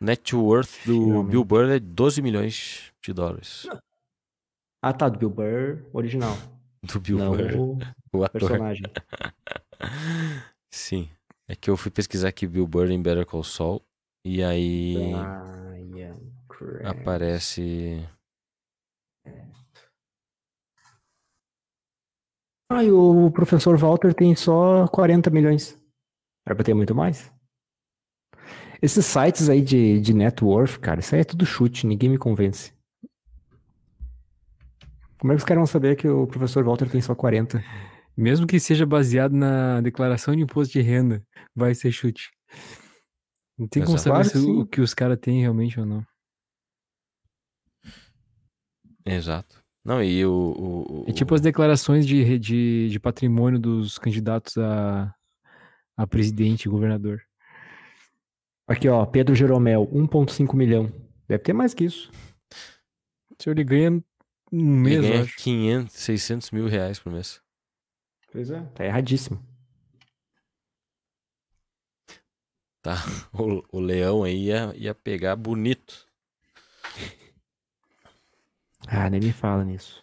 Net worth do Finalmente. Bill Burr é 12 milhões de dólares. Ah, tá, do Bill Burr original. Do Bill não Burr, o o ator. personagem. Sim. É que eu fui pesquisar aqui Bill Burr em Better Call Saul. E aí Brian aparece. Ah, e o professor Walter tem só 40 milhões. Era pra ter muito mais? Esses sites aí de, de net worth, cara, isso aí é tudo chute, ninguém me convence. Como é que os caras vão saber que o professor Walter tem só 40? Mesmo que seja baseado na declaração de imposto de renda, vai ser chute. Não tem como Exato. saber se que o que os caras têm realmente ou não. Exato. Não, e o. o, o É tipo as declarações de, de, de patrimônio dos candidatos a, a presidente e governador. Aqui, ó, Pedro Jeromel, 1,5 milhão. Deve ter mais que isso. Se ele ganha um ele mês, eu ganha acho. 500, 600 mil reais por mês. Pois é. Tá erradíssimo. Tá? O, o leão aí ia, ia pegar bonito. Ah, nem me fala nisso.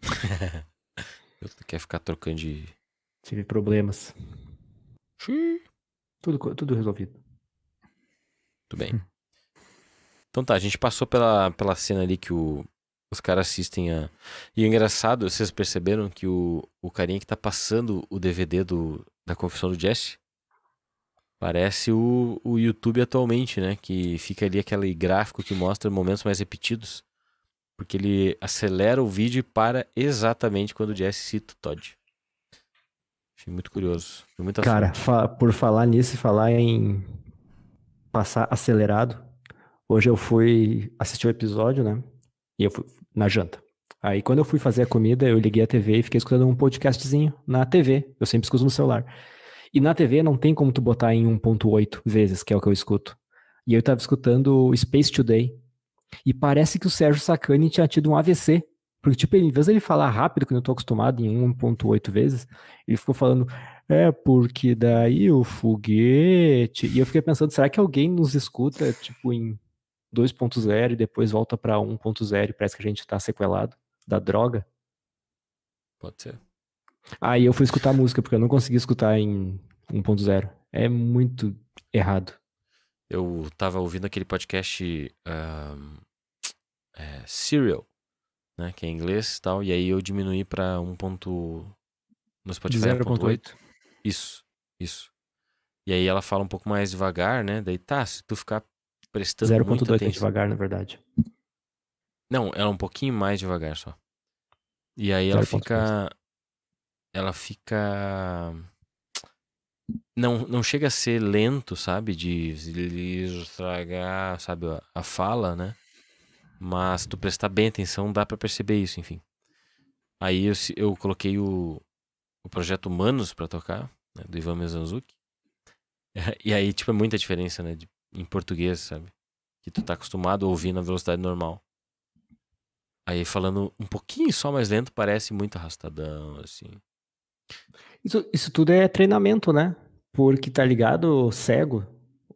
Tu quer ficar trocando de. Tive problemas. Tudo, tudo resolvido. Tudo bem. Então tá, a gente passou pela, pela cena ali que o, os caras assistem a. E o engraçado, vocês perceberam que o, o carinha que tá passando o DVD do, da confissão do Jesse parece o, o YouTube atualmente, né? Que fica ali aquele gráfico que mostra momentos mais repetidos. Porque ele acelera o vídeo e para exatamente quando o Jesse cita o Todd. Achei muito curioso. Muita Cara, fa- por falar nisso e falar em passar acelerado, hoje eu fui assistir o episódio, né? E eu fui na janta. Aí quando eu fui fazer a comida, eu liguei a TV e fiquei escutando um podcastzinho na TV. Eu sempre escuto no celular. E na TV não tem como tu botar em 1.8 vezes, que é o que eu escuto. E eu tava escutando Space Today. E parece que o Sérgio Sacani tinha tido um AVC. Porque, tipo, em vez de ele falar rápido, quando eu tô acostumado em 1.8 vezes, ele ficou falando é, porque daí o foguete. E eu fiquei pensando, será que alguém nos escuta, tipo, em 2.0 e depois volta pra 1.0 e parece que a gente tá sequelado da droga? Pode ser. Aí eu fui escutar a música, porque eu não consegui escutar em 1.0. É muito errado. Eu tava ouvindo aquele podcast ahm, é, Serial, né? Que é inglês e tal. E aí eu diminuí pra 1. ponto- No Spotify 1.8. 0.8. Isso, isso. E aí ela fala um pouco mais devagar, né? Daí tá, se tu ficar prestando muita 0.2 é atenção... devagar, na verdade. Não, ela é um pouquinho mais devagar só. E aí ela 0.2. fica. Ela fica. Não, não chega a ser lento, sabe? De estragar, sabe? A, a fala, né? Mas se tu prestar bem atenção, dá pra perceber isso, enfim. Aí eu, eu coloquei o, o projeto Humanos pra tocar, né, do Ivan Mizanzuki. E aí, tipo, é muita diferença, né? de- em português, sabe? Que tu tá acostumado a ouvir na velocidade normal. Aí falando um pouquinho só mais lento, parece muito arrastadão, assim. Isso, isso tudo é treinamento, né? Porque tá ligado, cego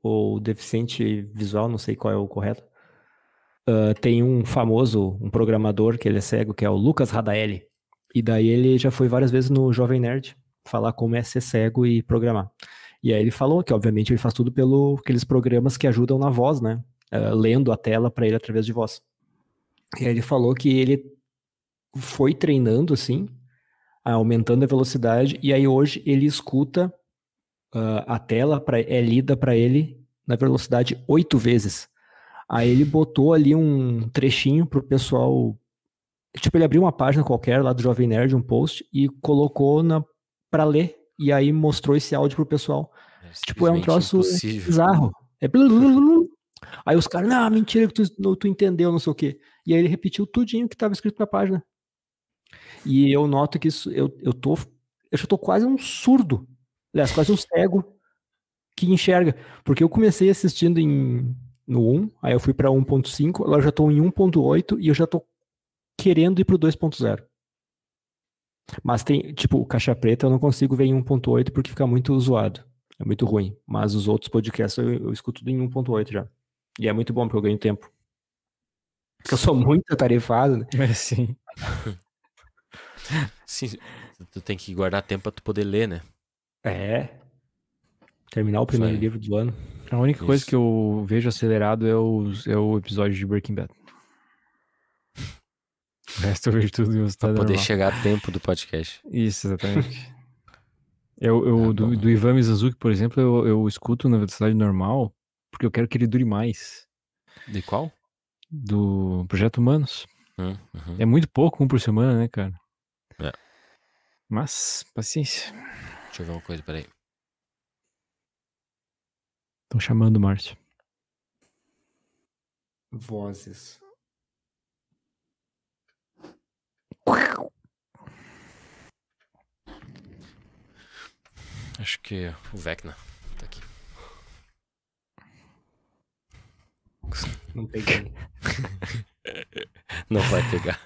ou deficiente visual, não sei qual é o correto. Ah, tem um famoso, um programador que ele é cego, que é o Lucas Radaeli. E daí ele já foi várias vezes no Jovem Nerd falar como é ser cego e programar. E aí ele falou que, obviamente, ele faz tudo pelo aqueles programas que ajudam na voz, né? Ah, lendo a tela para ele através de voz. E aí ele falou que ele foi treinando assim, aumentando a velocidade, e aí hoje ele escuta ah, a tela pra, é lida para ele na velocidade oito vezes. Aí ele botou ali um trechinho pro pessoal. Tipo, ele abriu uma página qualquer lá do Jovem Nerd, um post, e colocou na para ler. E aí mostrou esse áudio pro pessoal. Tipo, é um troço impossível. bizarro. É. Aí os caras, não, mentira que tu, tu entendeu, não sei o quê. E aí ele repetiu tudinho que estava escrito na página. E eu noto que isso, eu, eu tô, eu já tô quase um surdo. Aliás, quase um cego que enxerga. Porque eu comecei assistindo em, no 1, aí eu fui pra 1.5, agora eu já tô em 1.8 e eu já tô querendo ir pro 2.0. Mas tem, tipo, o Caixa Preta eu não consigo ver em 1.8 porque fica muito zoado. É muito ruim. Mas os outros podcasts eu, eu escuto tudo em 1.8 já. E é muito bom porque eu ganho tempo. Porque eu sou muito atarefado, né? É sim. Sim, tu tem que guardar tempo pra tu poder ler, né? É. Terminar o primeiro livro do ano. A única coisa Isso. que eu vejo acelerado é o, é o episódio de Breaking Bad. O resto eu vejo tudo em Pra velocidade poder normal. chegar a tempo do podcast. Isso, exatamente. Eu, eu, Tá do, do Ivan Mizanzuki, por exemplo, eu, eu escuto na velocidade normal porque eu quero que ele dure mais. De qual? Do Projeto Humanos. Hum, uhum. É muito pouco, um por semana, né, cara? É. Mas, paciência. Deixa eu ver uma coisa, peraí. Estão chamando, Márcio. Vozes. Acho que o Vecna tá aqui. Não peguei. Não vai pegar.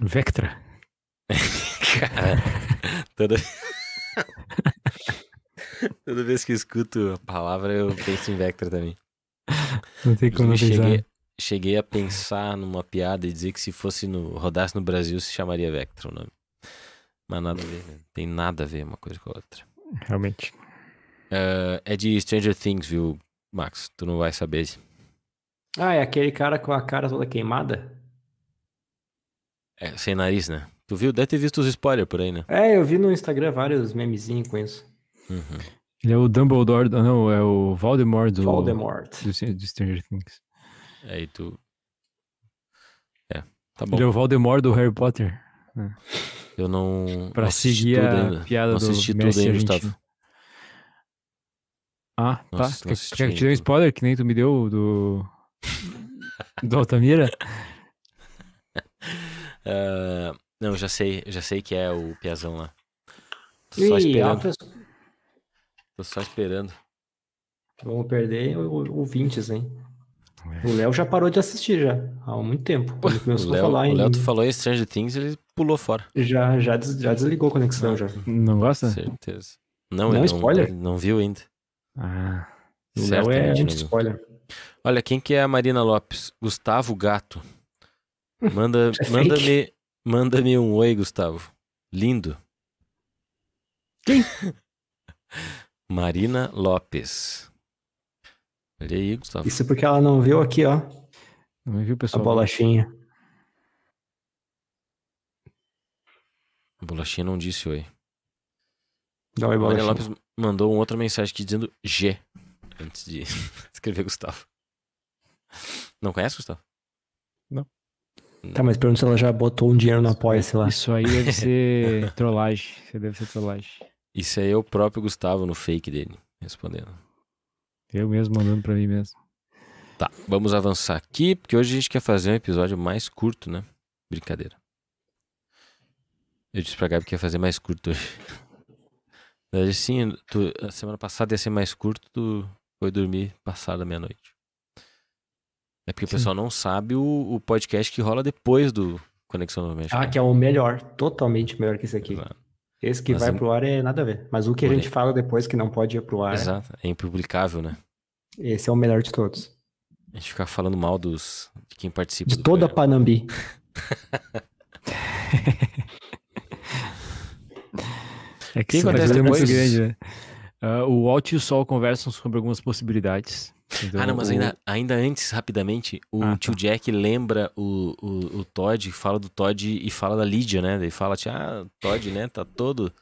Vectra. Cara, toda. toda vez que escuto a palavra, eu penso em Vectra também. Não tem como pensar. cheguei, cheguei a pensar numa piada e dizer que se fosse no rodasse no Brasil se chamaria Vectra o nome. Mas nada a ver, né? Tem nada a ver uma coisa com a outra. Realmente. Ah, é de Stranger Things, viu, Max? Tu não vai saber. Ah, é aquele cara com a cara toda queimada? É, sem nariz, né? Tu viu? Deve ter visto os spoilers por aí, né? É, eu vi no Instagram vários memezinhos com isso. Uhum. Ele é o Dumbledore. Não, é o Voldemort do, Voldemort. do, do Stranger Things. Aí tu. É, tá bom. Ele é o Voldemort do Harry Potter. Eu não. Pra não assisti seguir tudo a ainda. piada não do assisti tudo ainda. Gustavo. Ah, tá. assisti- não Quer, assisti quer que te dê um spoiler que nem tu me deu do. do Altamira? Ah, não, já sei, já sei que é o Piazão lá. Tô só Ih, esperando. altas... Tô só esperando. Vamos perder ouvintes, hein? O Léo já parou de assistir já, há muito tempo. Quando O Léo, falar o em... Léo tu falou em Stranger Things, ele pulou fora. Já, já, des- já desligou a conexão já. Não gosta? Certeza. Não, Não, ele spoiler? Não, ele não viu ainda. Ah. O Léo é muito viu. spoiler. Olha, quem que é a Marina Lopes? Gustavo Gato. Manda, é manda-me, manda-me um oi, Gustavo. Lindo. Quem? Marina Lopes. Olha aí, Gustavo. Isso porque ela não viu aqui, ó, Não viu, a pessoal? bolachinha. A bolachinha não disse oi. Dá oi, A Marina. Lopes mandou uma outra mensagem aqui dizendo G. Antes de escrever Gustavo. Não conhece, Gustavo? Tá, mas pergunta se ela já botou um dinheiro no apoia-se lá. Isso aí deve ser trollagem. Isso deve ser trollagem. Isso aí é o próprio Gustavo no fake dele, respondendo. Eu mesmo mandando pra mim mesmo. Tá, vamos avançar aqui, porque hoje a gente quer fazer um episódio mais curto, né? Brincadeira. Eu disse pra Gabi que ia fazer mais curto hoje. Na verdade, sim, tu, a semana passada ia ser mais curto, tu foi dormir passada meia-noite. É porque o Sim. pessoal não sabe o, o podcast que rola depois do Conexão no México. Ah, que é o melhor, totalmente melhor que esse aqui. Exato. Esse que Mas vai é- pro ar é nada a ver. Mas o que a gente fala depois que não pode ir pro ar, Exato, é impublicável, né? esse é o melhor de todos. A gente ficar falando mal dos, de quem participa De do toda a. Panambi. É que que acontece é muito depois? grande, né? Ah, o Alt e o Sol conversam sobre algumas possibilidades. Então, Ah, não, mas o- ainda, ainda antes, rapidamente, o Ah, tio tá. Jack lembra o, o, o Todd, fala do Todd e fala da Lídia, né? Ele fala, ah, Todd, né, tá todo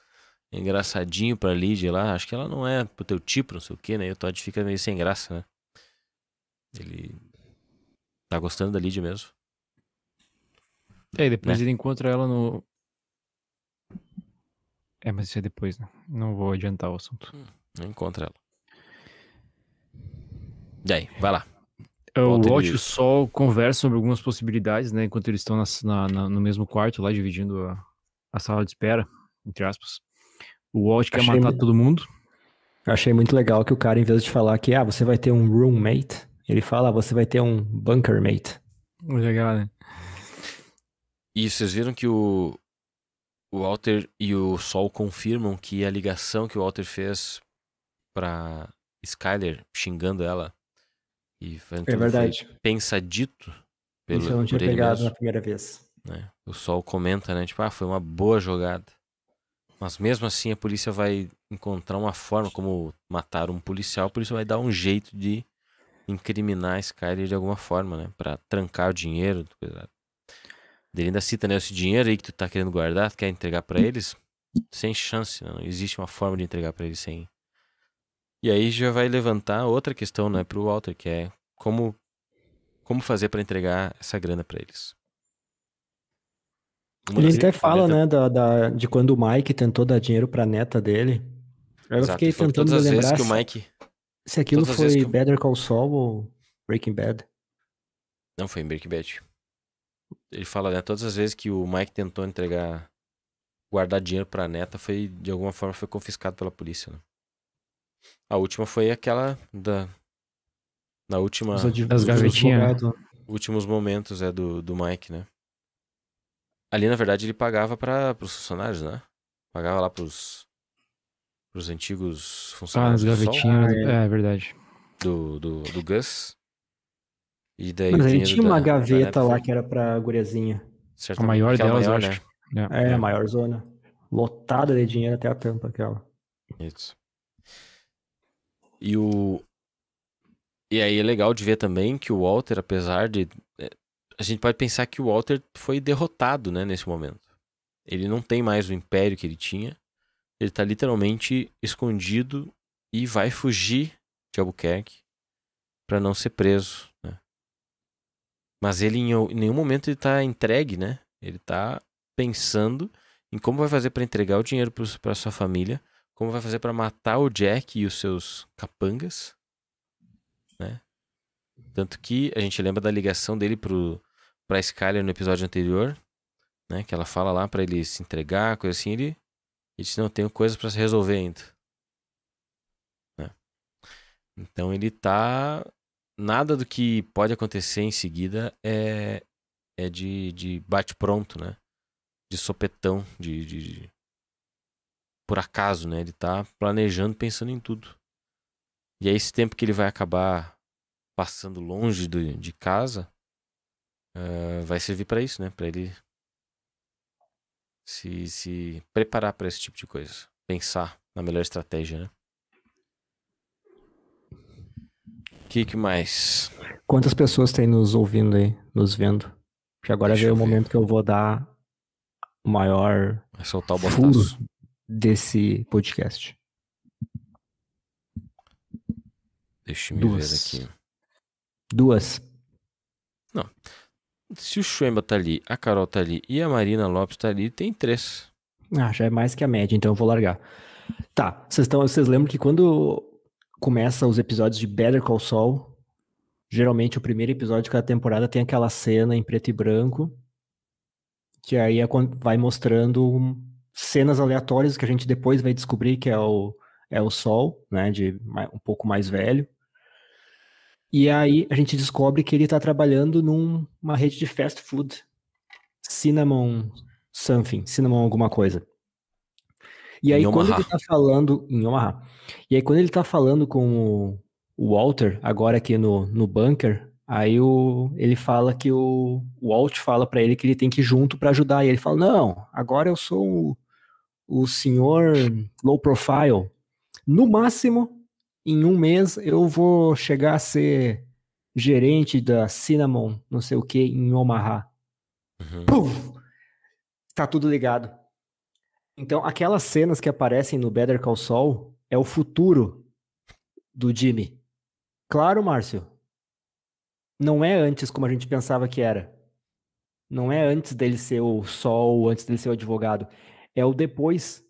engraçadinho pra Lídia lá. Acho que ela não é pro teu tipo, não sei o quê, né? E o Todd fica meio sem graça, né? Ele tá gostando da Lídia mesmo. É, e depois né? ele encontra ela no. É, mas isso é depois, né? Não vou adiantar o assunto. Não encontra ela. E aí, vai lá. O Volta Alt ele- e o Sol conversam sobre algumas possibilidades, né? Enquanto eles estão na- na- no mesmo quarto lá, dividindo a, a sala de espera, entre aspas. O Alt quer matar muito- todo mundo. Eu achei muito legal que o cara, em vez de falar que ah, você vai ter um roommate, ele fala, ah, você vai ter um bunkermate. Legal, né? E vocês viram que o, o Walter e o Sol confirmam que a ligação que o Walter fez pra Skyler xingando ela e fazendo É verdade. foi pensadito pelo, Isso eu não tinha pegado mesmo, na primeira vez. né? O Sol comenta, né? Tipo, ah, foi uma boa jogada. Mas mesmo assim a polícia vai encontrar uma forma como matar um policial, a polícia vai dar um jeito de incriminar a Skyler de alguma forma, né? Pra trancar o dinheiro. Ele ainda cita, né? Esse dinheiro aí que tu tá querendo guardar, tu quer entregar pra eles? Sem chance, né? não existe uma forma de entregar pra eles sem. E aí já vai levantar outra questão, né, pro Walter, que é como como fazer pra entregar essa grana pra eles. Uma Ele até fala, né, da, da- de quando o Mike tentou dar dinheiro pra neta dele. Eu Exato, fiquei tentando me lembrar o se- Mike se aquilo todas foi o- Better Call Saul ou Breaking Bad. Não, foi em Breaking Bad. Ele fala, né? Todas as vezes que o Mike tentou entregar guardar dinheiro pra neta foi, de alguma forma, foi confiscado pela polícia, né? A última foi aquela da. Na última. As gavetinhas. últimos momentos é do, do Mike, né? Ali, na verdade, ele pagava para os funcionários, né? Pagava lá pros, pros antigos Ah, funcionários do Sol, gavetinhas. Ah, é. é verdade. do, do, do Gus. E daí Mas a gente tinha uma da- gaveta lá que era pra guriazinha. certamente- A maior delas, eu maior, acho. né? É. É, a maior zona. Lotada de dinheiro até a tampa aquela. Isso. E o. E aí é legal de ver também que o Walter, apesar de. é, A gente pode pensar que o Walter foi derrotado, né, nesse momento. Ele não tem mais o império que ele tinha. Ele tá literalmente escondido e vai fugir de Albuquerque para não ser preso, né? Mas ele em nenhum momento ele tá entregue, né? Ele tá pensando em como vai fazer para entregar o dinheiro para sua família como vai fazer pra matar o Jack e os seus capangas, né? Tanto que a gente lembra da ligação dele pro para Skyler no episódio anterior, né, que ela fala lá pra ele se entregar, coisa assim, ele, ele disse não, tenho coisas pra se resolver ainda. Né? Então ele tá nada do que pode acontecer em seguida é é de, de bate pronto, né? De sopetão, de, de, por acaso, né? Ele tá planejando, pensando em tudo. E aí esse tempo que ele vai acabar passando longe do, de casa eh, vai servir pra isso, né? Pra ele se, se preparar pra esse tipo de coisa. Pensar na melhor estratégia, né? O que, que mais? Quantas pessoas tem nos ouvindo aí, nos vendo? Porque agora Deixa veio o momento que eu vou dar o maior Vai soltar o furo botaço. Desse podcast. Deixa eu Duas. ver aqui. Duas. Se o Schwemba tá ali, a Carol tá ali e a Marina Lopes tá ali, tem três. Ah, já é mais que a média, então eu vou largar. Tá, vocês estão, vocês lembram que quando começa os episódios de Better Call Saul, geralmente o primeiro episódio de cada temporada tem aquela cena em preto e branco, que aí é vai mostrando um- cenas aleatórias que a gente depois vai descobrir que é o, é o Sol, né, de um pouco mais velho. E aí a gente descobre que ele tá trabalhando numa rede de fast food, Cinnamon something, Cinnamon alguma coisa. E aí quando ele tá falando em Omaha, e aí quando ele tá falando com o- Walter, agora aqui no, no bunker, aí o, ele fala que o, o Walt fala pra ele que ele tem que ir junto pra ajudar, e ele fala, não, agora eu sou o, senhor low profile, no máximo, em um mês eu vou chegar a ser gerente da Cinnamon, não sei o que, em Omaha. Uhum. Puf! Tá tudo ligado. Então, aquelas cenas que aparecem no Better Call Saul é o futuro do Jimmy. Claro, Márcio. Não é antes como a gente pensava que era. Não é antes dele ser o Sol, antes dele ser o advogado. É o depois.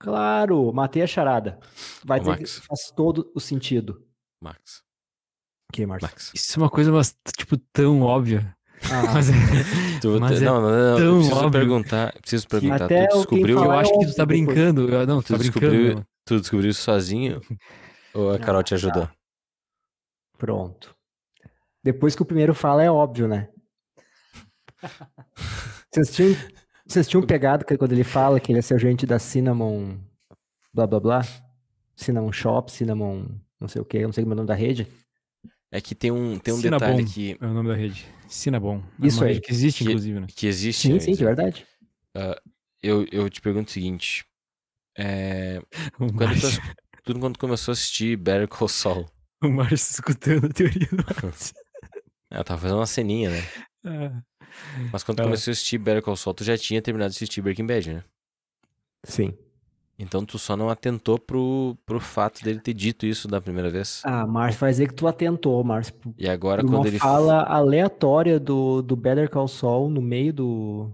Claro, matei a charada. Vai Ô, ter que, Max. faz todo o sentido. Max. Que, Márcio? Max. Isso é uma coisa, mas, tipo, tão óbvia. Ah, Mas é- Tu, Mas é não, não, não, eu tão preciso óbvio. perguntar. Preciso perguntar. Até tu o descobriu, eu acho que tu tá brincando. Eu- Não, tu tu tá brincando. descobriu, tu descobriu isso sozinho? Ou a Carol te Ah, ajudou? Pronto. Depois que o primeiro fala, é óbvio, né? Vocês tinham, vocês tinham pegado que quando ele fala que ele é sergente da Cinnamon, blá blá blá? Cinnamon Shop, Cinnamon, não sei o que, não sei como é o nome da rede. É que tem um, tem um Cinnabon. detalhe que, É o nome da rede. Cinnabon. É Isso aí. que existe, Que- inclusive, né? que existe. Sim, ia sim, de verdade. Eu, eu te pergunto o seguinte. É, O quando, tu, tudo quando começou a assistir Better Call Saul, o Márcio escutando a teoria do Márcio. ela tava fazendo uma ceninha, né? Ah, Mas quando tu Ah. começou a assistir Better Call Saul, tu já tinha terminado de assistir Breaking Bad, né? Sim. Então tu só não atentou pro, pro fato dele ter dito isso da primeira vez. Ah, Márcio, vai dizer que tu atentou, Márcio. E agora quando uma ele fala aleatória do, do Better Call Saul no meio do,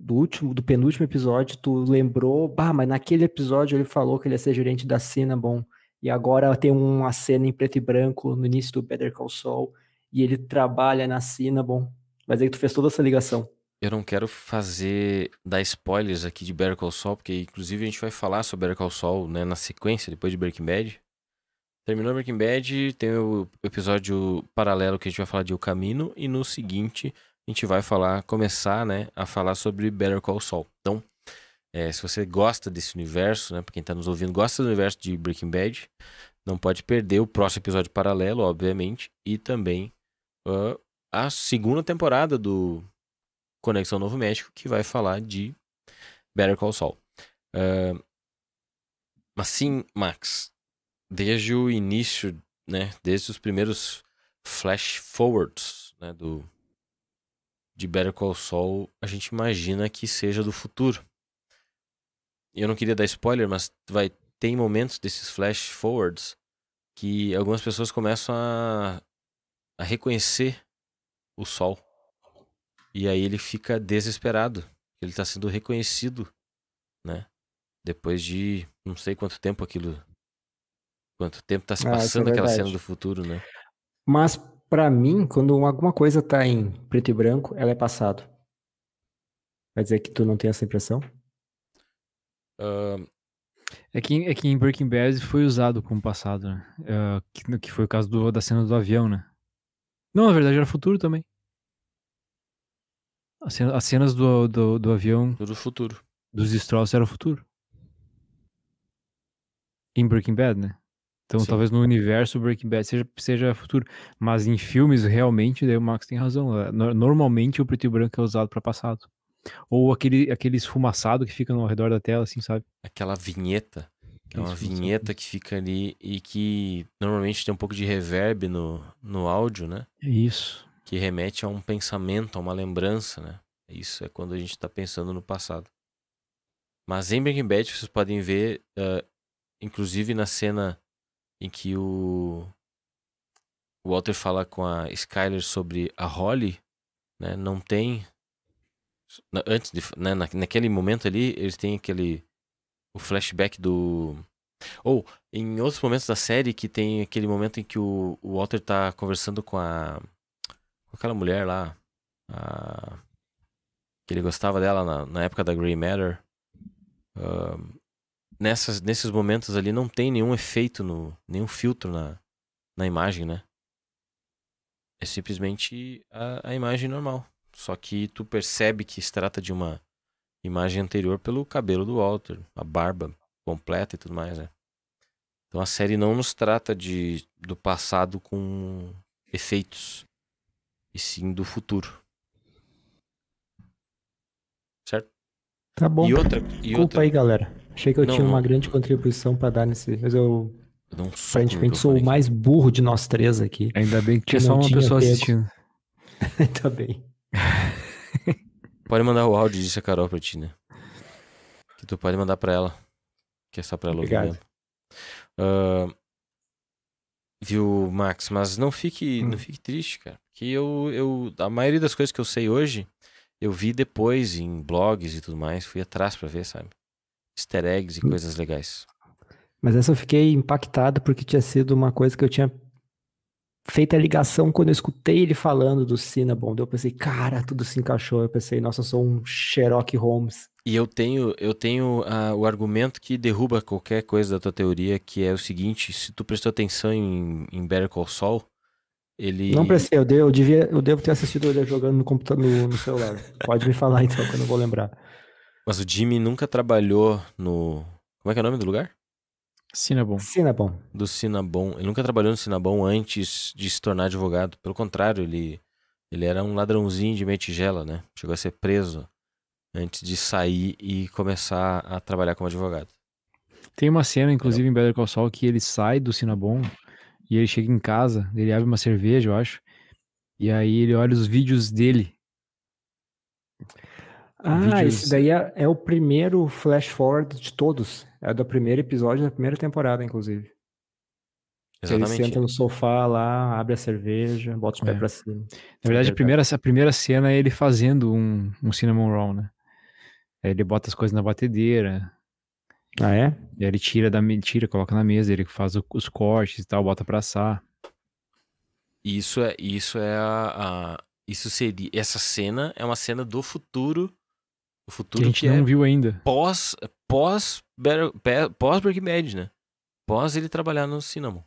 do último, do penúltimo episódio, tu lembrou, bah, mas naquele episódio ele falou que ele ia ser gerente da Cinnabon, e agora tem uma cena em preto e branco no início do Better Call Saul, e ele trabalha na Cinnabon. Vai dizer que tu fez toda essa ligação. eu não quero fazer, dar spoilers aqui de Better Call Saul, porque inclusive a gente vai falar sobre Better Call Saul, né, na sequência, depois de Breaking Bad. Terminou Breaking Bad, tem o episódio paralelo que a gente vai falar de O Camino, e no seguinte a gente vai falar, começar, né, a falar sobre Better Call Saul. Então, é, se você gosta desse universo, né, pra quem tá nos ouvindo, gosta do universo de Breaking Bad, não pode perder o próximo episódio paralelo, obviamente, e também uh, a segunda temporada do Conexão Novo México, que vai falar de Better Call Saul. Uh, mas sim, Max, desde o início, né, desde os primeiros flash forwards né, do, de Better Call Saul, a gente imagina que seja do futuro. Eu não queria dar spoiler, mas vai tem momentos desses flash forwards que algumas pessoas começam a, a reconhecer o sol. E aí ele fica desesperado. Ele está sendo reconhecido, né? Depois de não sei quanto tempo aquilo Quanto tempo tá se Ah, é passando aquela cena do futuro, né? Mas, pra mim, quando alguma coisa tá em preto e branco, ela é passado. Vai dizer que tu não tem essa impressão? Ah, É que, é que em Breaking Bad foi usado como passado, né? Ah, que, que foi o caso do- da cena do avião, né? Não, na verdade era futuro também. As cenas, as cenas do, do, do avião do futuro. dos Strauss era o futuro. Em Breaking Bad, né? Então Sim. talvez no universo Breaking Bad seja, seja futuro. Mas em filmes, realmente, daí o Max tem razão. é, no- Normalmente o preto e branco é usado pra passado. Ou aquele, aquele esfumaçado que fica ao redor da tela, assim, sabe? Aquela vinheta. É uma Isso, vinheta que fica ali e que normalmente tem um pouco de reverb no, no áudio, né? Isso. Que remete a um pensamento, a uma lembrança, né? Isso é quando a gente tá pensando no passado. Mas em Breaking Bad vocês podem ver, ah, inclusive na cena em que o, Walter fala com a Skyler sobre a Holly, né? Não tem. Antes de. Né, na, naquele momento ali, eles têm aquele. O flashback do. Ou, em outros momentos da série, que tem aquele momento em que o, o Walter tá conversando com a. Com aquela mulher lá. A, que ele gostava dela na, na época da Grey Matter. Ahn, nessas, nesses momentos ali não tem nenhum efeito, no, nenhum filtro na, na imagem, né? É simplesmente a, a imagem normal. Só que tu percebe que se trata de uma imagem anterior pelo cabelo do Walter, a barba completa e tudo mais, né? Então a série não nos trata de, do passado com efeitos, e sim do futuro. Certo? Tá bom. E outra, e Desculpa outra, aí, galera. Achei que eu Não, tinha uma não. grande contribuição pra dar nesse. Mas eu no aparentemente sou o mais burro de nós três aqui. Ainda bem que tinha só não uma pessoa pego. assistindo. tá bem. Pode mandar o áudio disso a Carol pra ti, né? Que tu pode mandar pra ela. Que é só pra ela ouvir Obrigado. mesmo. Ah, viu, Max? Mas não fique, Hum. não fique triste, cara. Que eu, eu. A maioria das coisas que eu sei hoje, eu vi depois em blogs e tudo mais. Fui atrás pra ver, sabe? Easter eggs e Hum. coisas legais. Mas essa eu fiquei impactado porque tinha sido uma coisa que eu tinha feito a ligação quando eu escutei ele falando do Cinnabon. Eu pensei, cara, tudo se encaixou. Eu pensei, nossa, eu sou um Sherlock Holmes. E eu tenho, eu tenho ah, o argumento que derruba qualquer coisa da tua teoria, que é o seguinte: se tu prestou atenção em, em Better Call Saul, ele. Não pensei, eu, de- eu, devia, eu devo ter assistido ele jogando no computador, no, no celular. Pode me falar então, que eu não vou lembrar. Mas o Jimmy nunca trabalhou no. Como é que é o nome do lugar? Cinnabon. Cinnabon. Do Cinnabon. Ele nunca trabalhou no Cinnabon antes de se tornar advogado. Pelo contrário, ele, ele era um ladrãozinho de meia tigela, né? Chegou a ser preso antes de sair e começar a trabalhar como advogado. Tem uma cena, inclusive, em Better Call Saul, que ele sai do Cinnabon e ele chega em casa, ele abre uma cerveja, eu acho, e aí ele olha os vídeos dele. Ah, Vídeos- esse daí é, é o primeiro flash forward de todos. É do primeiro episódio da primeira temporada, inclusive. Que ele Exatamente. senta no sofá lá, abre a cerveja, bota os pés É. pra cima. Na verdade, a Verdade. primeira, a primeira cena é ele fazendo um, um cinnamon roll, né? Aí ele bota as coisas na batedeira, Ah, é? e aí ele tira da me- tira, coloca na mesa, ele faz o- os cortes e tal, bota pra assar. Isso é, isso é a, a- isso seria. Essa cena é uma cena do futuro. O Que futuro a que, gente é não viu ainda. pós, pós, pós Breaking Bad, né? Pós ele trabalhar no Cinnamon.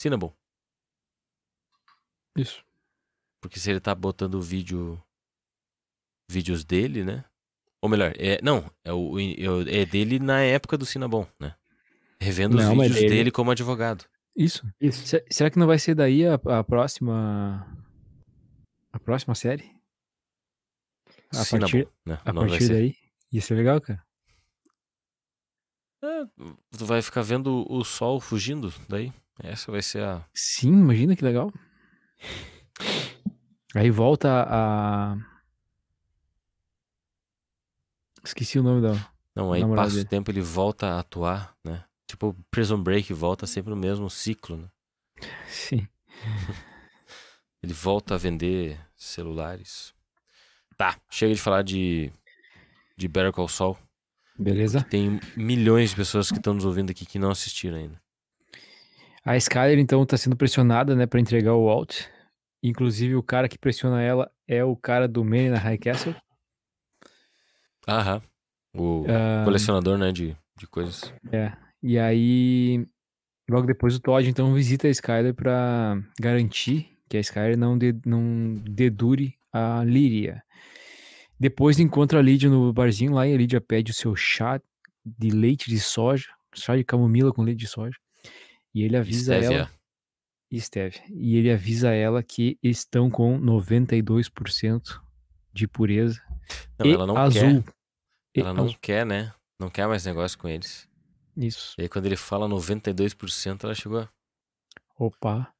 Cinnamon. Isso. Porque se ele tá botando vídeo. Vídeos dele, né? Ou melhor, é, não, é, o, é dele na época do Cinnabon, né? Revendo os Não, mas vídeos dele- dele como advogado. Isso. Isso. Se- será que não vai ser daí a, a próxima. A próxima série? A Cinnabon, partir, né? a O partir daí? Ia ser legal, cara. É, tu vai ficar vendo o sol fugindo daí. Essa vai ser a. Sim, imagina que legal. Aí volta a. Esqueci o nome dela. Não, aí passa o dele. tempo ele volta a atuar, né? Tipo, Prison Break volta sempre no mesmo ciclo, né? Sim. Ele volta a vender celulares. Tá, chega de falar de, de Better Call Saul. Beleza? Tem milhões de pessoas que estão nos ouvindo aqui que não assistiram ainda. A Skyler, então, tá sendo pressionada, né, pra entregar o Walt. Inclusive, o cara que pressiona ela é o cara do Manny na High Castle. Aham. O Ah, colecionador, né, de, de coisas. É. E aí, logo depois o Todd então visita a Skyler pra garantir que a Skyler não, de- não dedure a Lyria. Depois encontra a Lydia no barzinho lá e a Lydia pede o seu chá de leite de soja, chá de camomila com leite de soja. E ele avisa Stevia. ela. E Stevia. E ele avisa ela que estão com 92% de pureza. Não, e ela não azul. quer. E Ela não azul. quer, né? Não quer mais negócio com eles. Isso. E aí quando ele fala 92%, ela chegou. a- Opa.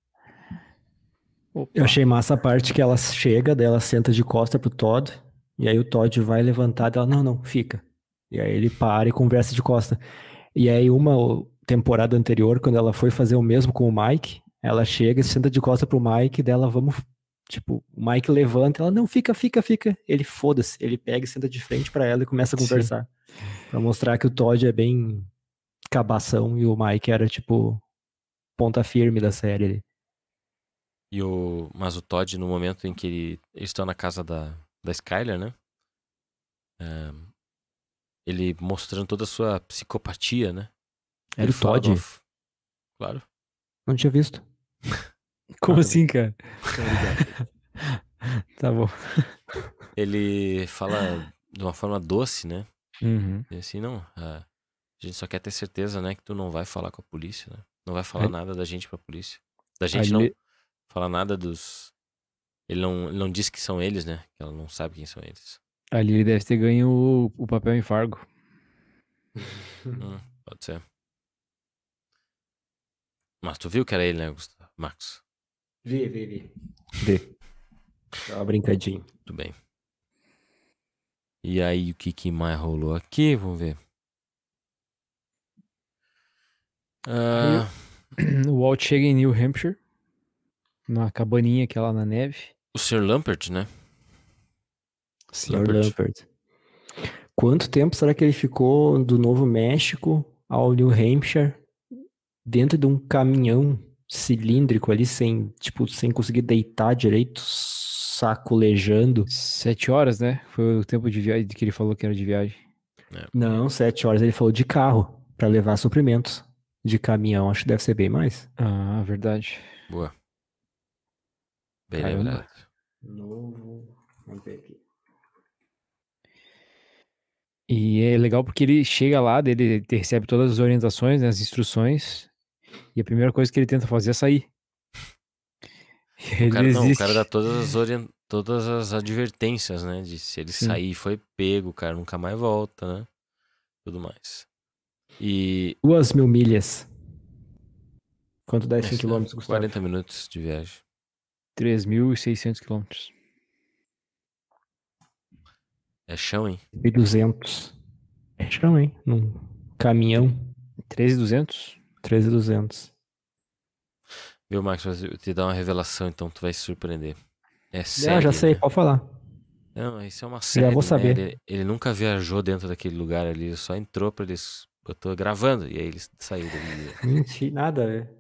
Opa. Eu achei massa a parte que ela chega, daí ela senta de costa pro Todd, e aí o Todd vai levantar dela, não, não, fica. E aí ele para e conversa de costa. E aí uma temporada anterior, quando ela foi fazer o mesmo com o Mike, ela chega e senta de costa pro Mike, dela vamos, tipo, o Mike levanta, ela, não, fica, fica, fica. Ele foda-se, ele pega e senta de frente pra ela e começa a Sim. conversar. Pra mostrar que o Todd é bem cabação e o Mike era, tipo, ponta firme da série ali. E o... Mas o Todd, no momento em que ele... eles estão na casa da, da Skyler, né? É, Ele mostrando toda a sua psicopatia, né? Era Ele o Todd? do- Claro. Não tinha visto. Como Ah, assim, cara? tá bom. Ele fala de uma forma doce, né? Uhum. E assim, não, ah, a gente só quer ter certeza, né, que tu não vai falar com a polícia, né? Não vai falar nada da gente pra polícia. Da gente Ali- não fala nada dos... Ele não, ele não diz que são eles, né? Que ela não sabe quem são eles. Ali ele deve ter ganho o, o papel em Fargo. Hum, pode ser. Mas tu viu que era ele, né, Gustavo? Marcos? Vi, vi, vi. Vi. Dá uma brincadinha. Tudo bem. E aí, o que, que mais rolou aqui? Vamos ver. Ah, O Walt chega em New Hampshire, numa cabaninha que é lá na neve. O Sr. Lampert, né? Sr. Lampert. Lampert. Quanto tempo será que ele ficou do Novo México ao New Hampshire dentro de um caminhão cilíndrico ali sem, tipo, sem conseguir deitar direito, sacolejando? Sete horas, né? Foi o tempo de viagem que ele falou que era de viagem. Não, sete horas ele falou de carro para levar suprimentos. De caminhão, acho que deve ser bem mais. Ah, verdade. Boa. Bem Caramba. lembrado. Novo. Vamos ver aqui. E é legal porque ele chega lá, dele ele recebe todas as orientações, né, as instruções, e a primeira coisa que ele tenta fazer é sair. Ele O cara, não, o cara dá todas as, orien... todas as advertências, né? De se ele Sim. sair foi pego, o cara nunca mais volta, né? Tudo mais. E. Duas mil milhas. Quanto dá 100 Esse, quilômetros, Gustavo? 40 minutos de viagem. 3.600 quilômetros. É chão, hein? 1.200. É chão, hein? Num caminhão, 13.200? 13.200. Viu, Max? Vou te dar uma revelação, então tu vai se surpreender. É Ah, sério. já sei, né? pode falar. Não, isso é uma série. vou né? saber. Ele, ele nunca viajou dentro daquele lugar ali, ele só entrou pra eles. Eu tô gravando, e aí ele saiu dali. Mentira, nada a ver.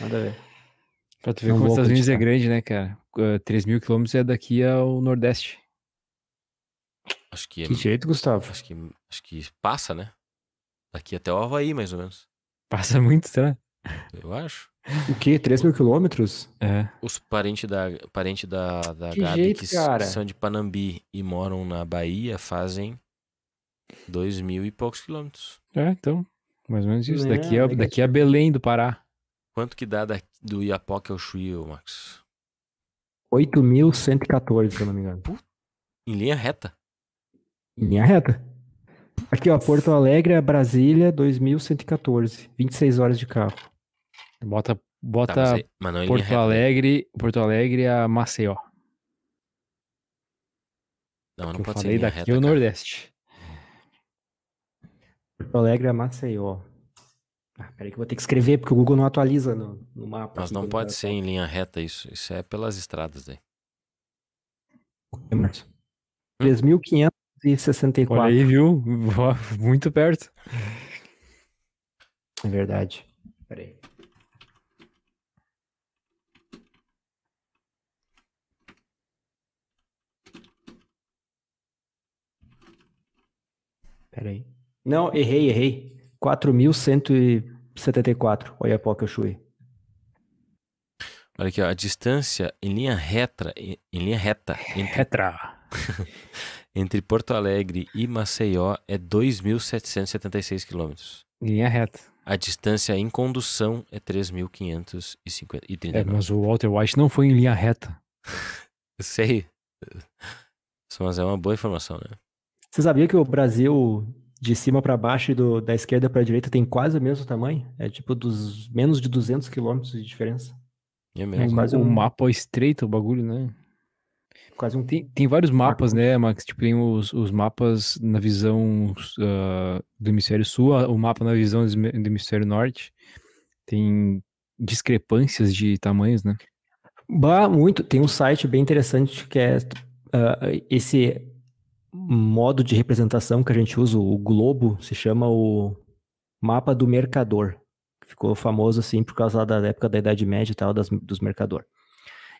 Nada a ver. Pra tu ver Não como os Estados Unidos é grande, né, cara? Uh, 3 mil quilômetros é daqui ao Nordeste. Acho que, é- Que jeito, Gustavo? acho que acho que passa, né? Daqui até o Havaí, mais ou menos. Passa muito, será? Eu acho. O quê? 3 mil quilômetros? É. Os parentes da, parente da, da Que Gabi jeito, que são de Panambi e moram na Bahia fazem dois mil e poucos quilômetros. É, então. Mais ou menos isso. É, daqui, a, negativo. daqui a Belém do Pará. Quanto que dá da, do Iapoque ao Chuí, Max? 8.114, se eu não me engano. Em linha reta. Em linha reta. Aqui, ó, Porto Alegre a Brasília, 2.114. 26 horas de carro. Bota, Tá, bota mas, aí- mas não é Porto reta. né? Alegre, Porto Alegre a Maceió. Não, mas não eu pode ser em falei linha daqui reta. ao cara. Nordeste. Porto Alegre a Maceió. Ah, peraí que eu vou ter que escrever, porque o Google não atualiza no, no mapa. Mas não pode ser em linha reta isso. Isso é pelas estradas daí. Hum. 3.564. Olha aí, viu? Muito perto. É verdade. Peraí. Peraí. Não, errei, errei. 4.100 e... 74, Oiapoque Oxuí. Olha aqui, ó, a distância em linha reta, em, em linha reta, entre, entre Porto Alegre e Maceió é 2.776 quilômetros. Linha reta. A distância em condução é 3.550. É, mas o Walter White não foi em linha reta. Eu sei. Mas é uma boa informação, né? Você sabia que o Brasil de cima para baixo e do, da esquerda para direita, tem quase o mesmo tamanho? É tipo dos menos de 200 quilômetros de diferença. É É, mesmo. quase o um- mapa estreito, o bagulho, né? Quase um Tem, tem vários mapas, né, Max? Tipo, tem os, os mapas na visão ah, do hemisfério sul, a- o mapa na visão do hemisfé- do hemisfério norte. Tem discrepâncias de tamanhos, né? Bah, muito. Tem um site bem interessante que é ah, esse modo de representação que a gente usa, o globo, se chama o mapa do mercador. Ficou famoso assim por causa da época da Idade Média e tal, das, dos mercador.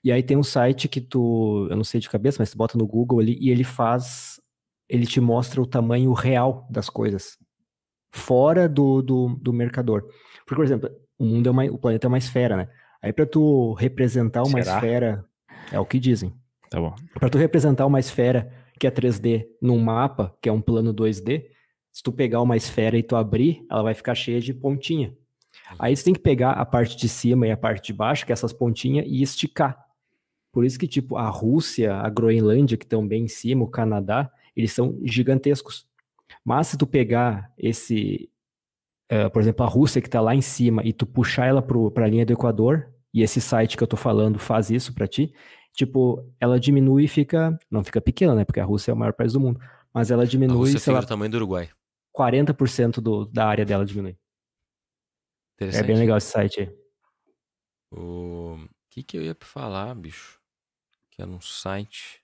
E aí tem um site que tu, eu não sei de cabeça, mas tu bota no Google ali e ele faz, ele te mostra o tamanho real das coisas, fora do, do, do mercador. Porque, por exemplo, o mundo é uma, o planeta é uma esfera, né? Aí para tu representar uma Será? esfera, é o que dizem. Tá bom. Para tu representar uma esfera que é 3D num mapa, que é um plano 2D, se tu pegar uma esfera e tu abrir, ela vai ficar cheia de pontinha. Aí você tem que pegar a parte de cima e a parte de baixo, que é essas pontinhas, e esticar. Por isso que, tipo, a Rússia, a Groenlândia, que estão bem em cima, o Canadá, eles são gigantescos. Mas se tu pegar esse, eh, por exemplo, a Rússia que está lá em cima, e tu puxar ela para a linha do Equador, e esse site que eu tô falando faz isso para ti, tipo, ela diminui e fica, não fica pequena, né, porque a Rússia é o maior país do mundo, mas ela A diminui, Rússia sei fica lá, do tamanho do Uruguai. 40% do, da área dela diminui. É bem legal esse site aí. O que que eu ia falar, bicho? Que era um site.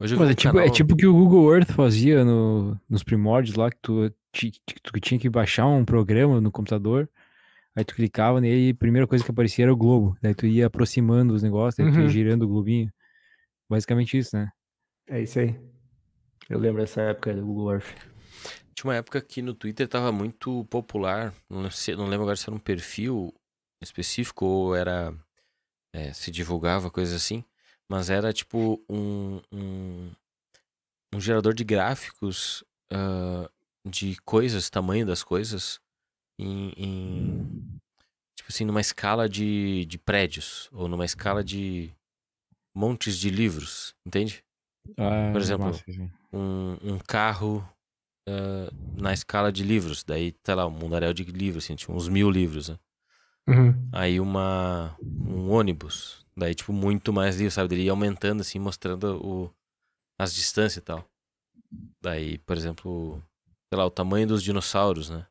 Hoje Mas é um tipo, é canal- tipo o que o Google Earth fazia no- nos primórdios lá, que tu, ti- que tu tinha que baixar um programa no computador, aí tu clicava nele e a primeira coisa que aparecia era o globo. Daí tu ia aproximando os negócios, daí tu ia Uhum. girando o globinho. Basicamente isso, né? É isso aí. Eu lembro dessa época do Google Earth. Tinha uma época que no Twitter tava muito popular. Não, sei- não lembro agora se era um perfil específico ou era. é, se divulgava, coisa assim. Mas era tipo um, um, um gerador de gráficos ah, de coisas, tamanho das coisas, em, em- tipo assim, numa escala de, de prédios, ou numa escala de montes de livros, entende? Ah, Por exemplo, massa, um, um carro ah, na escala de livros. Daí, sei lá, um mundaréu de livros, assim, uns mil livros, né? Aí uma, um ônibus. Daí, tipo, muito mais livros, sabe? Ele ia aumentando, assim, mostrando o, as distâncias e tal. Daí, por exemplo, sei lá, o tamanho dos dinossauros, né?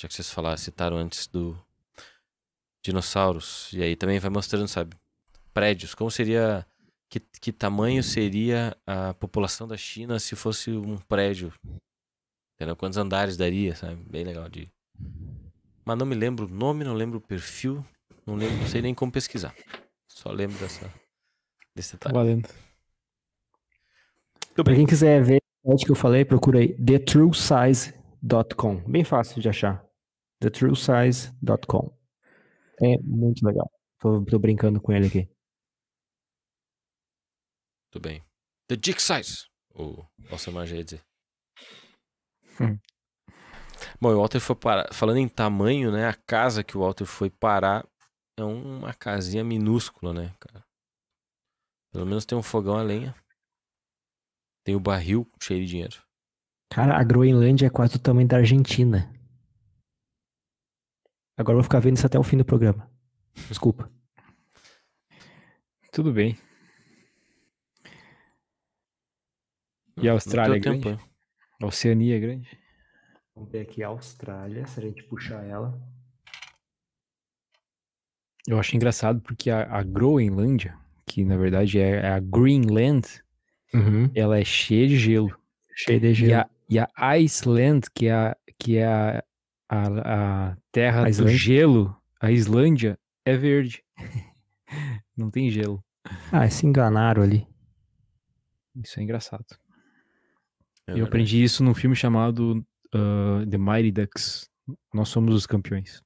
Já que vocês falaram, citaram antes do dinossauros. E aí também vai mostrando, sabe? Prédios. Como seria. Que, que tamanho seria a população da China se fosse um prédio? Entendeu? Quantos andares daria, sabe? Bem legal de. Mas não me lembro o nome, não lembro o perfil. Não lembro, não sei nem como pesquisar. Só lembro dessa, desse detalhe. valendo. Pra quem quiser ver o site que eu falei, procura aí thetruesize.com. Bem fácil de achar. thetruesize.com. É muito legal. Tô, tô brincando com ele aqui. Tudo bem. The Dick Size. O Alcemar já ia dizer. Hum. Bom, o Walter foi parar. Falando em tamanho, né? A casa que o Walter foi parar é uma casinha minúscula, né, cara? Pelo menos tem um fogão a lenha. Tem o barril cheio de dinheiro. Cara, a Groenlândia é quase do tamanho da Argentina. Agora eu vou ficar vendo isso até o fim do programa. Desculpa. Tudo bem. E a Austrália é grande? tempo, hein? A Oceania é grande? Vamos ver aqui a Austrália, se a gente puxar ela. Eu acho engraçado porque a, a Groenlândia, que na verdade é a Greenland, Uhum. ela é cheia de gelo. Cheio de E gelo. a, e a Iceland, que é a, que é a, a, a terra A do gelo, a Islândia, é verde. Não tem gelo. Ah, se enganaram ali. Isso é engraçado. É Eu verdade. aprendi isso num filme chamado uh, The Mighty Ducks. Nós somos os campeões.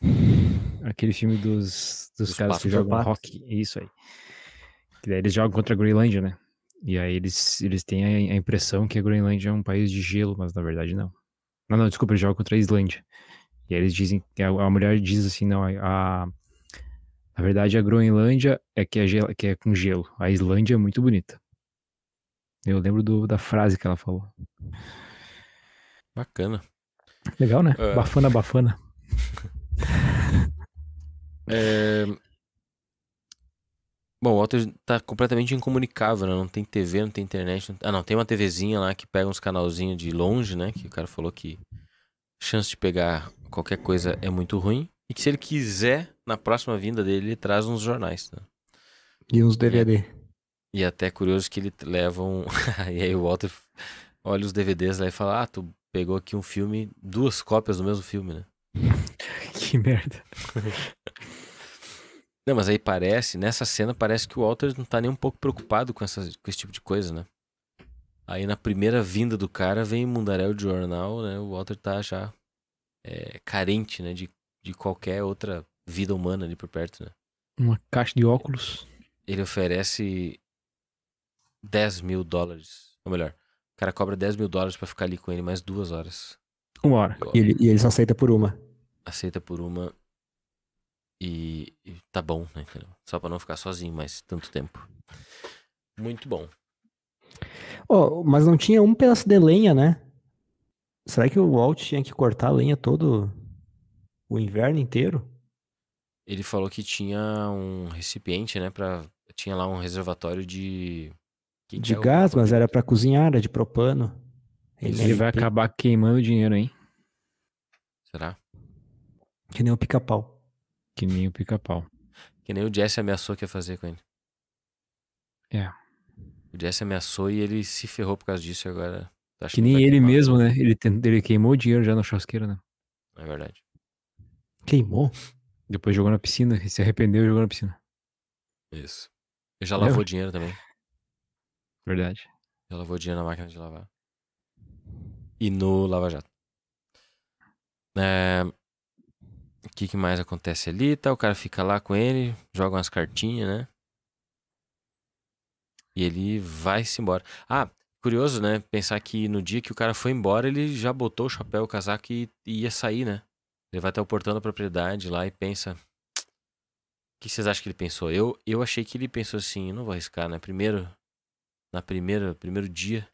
Aquele filme dos, dos, Dos caras que jogam hockey. Isso aí. Que daí eles jogam contra a Groenlândia, né? E aí eles, eles têm a, a impressão que a Groenlândia é um país de gelo, mas na verdade não. Não, não, desculpa, eles jogam contra a Islândia. E aí eles dizem, a, a mulher diz assim, não, a, na verdade a Groenlândia é que é, gel, que é com gelo. A Islândia é muito bonita. Eu lembro do- da frase que ela falou. Bacana. Legal, né? É. Bafana, bafana. É... Bom, o Walter tá completamente incomunicável, né? Não tem TV, não tem internet. não- Ah, não, tem uma TVzinha lá que pega uns canalzinhos de longe, né? Que o cara falou que a chance de pegar qualquer coisa é muito ruim. E que se ele quiser, na próxima vinda dele, ele traz uns jornais, né? E uns DVD. E até curioso que ele leva um. e aí o Walter olha os DVDs lá e fala: Ah, tu pegou aqui um filme, duas cópias do mesmo filme, né? Que merda. Não, mas aí parece, nessa cena parece que o Walter não tá nem um pouco preocupado com, essas, com esse tipo de coisa, né? Aí na primeira vinda do cara vem mundaréu de jornal, né? O Walter tá já é, carente, né? De, de qualquer outra vida humana ali por perto, né? Uma caixa de óculos. Ele oferece 10 mil dólares. Ou melhor, o cara cobra 10 mil dólares pra ficar ali com ele mais duas horas. Uma hora. E E ele, e ele só aceita por uma. aceita por uma e, e tá bom, né? Só pra não ficar sozinho mais tanto tempo. Muito bom. Oh, mas não tinha um pedaço de lenha, né? Será que o Walt tinha que cortar a lenha todo o inverno inteiro? Ele falou que tinha um recipiente, né, para tinha lá um reservatório de que que De é o- gás, mas era pra cozinhar, era de propano. Ele vai acabar queimando dinheiro, hein? Será? Que nem o pica-pau. Que nem o pica-pau. Que nem o Jesse ameaçou que ia fazer com ele. É. O Jesse ameaçou e ele se ferrou por causa disso e agora tá Que nem vai ele queimar. mesmo, né? Ele, ten- ele queimou dinheiro já na churrasqueira, né? É verdade. Queimou? Depois jogou na piscina, e se arrependeu e jogou na piscina. Isso. Eu já lavou dinheiro também. Verdade. Já lavou dinheiro na máquina de lavar. E no Lava Jato. É, O que, que mais acontece ali? Tá, o cara fica lá com ele, joga umas cartinhas, né? E ele vai-se embora. Ah, curioso, né? Pensar que no dia que o cara foi embora, ele já botou o chapéu, o casaco e, e ia sair, né? Ele vai até o portão da propriedade lá e pensa. O que vocês acham que ele pensou? Eu, eu achei que ele pensou assim, "Eu não vou arriscar, né? Primeiro, na primeira, primeiro dia,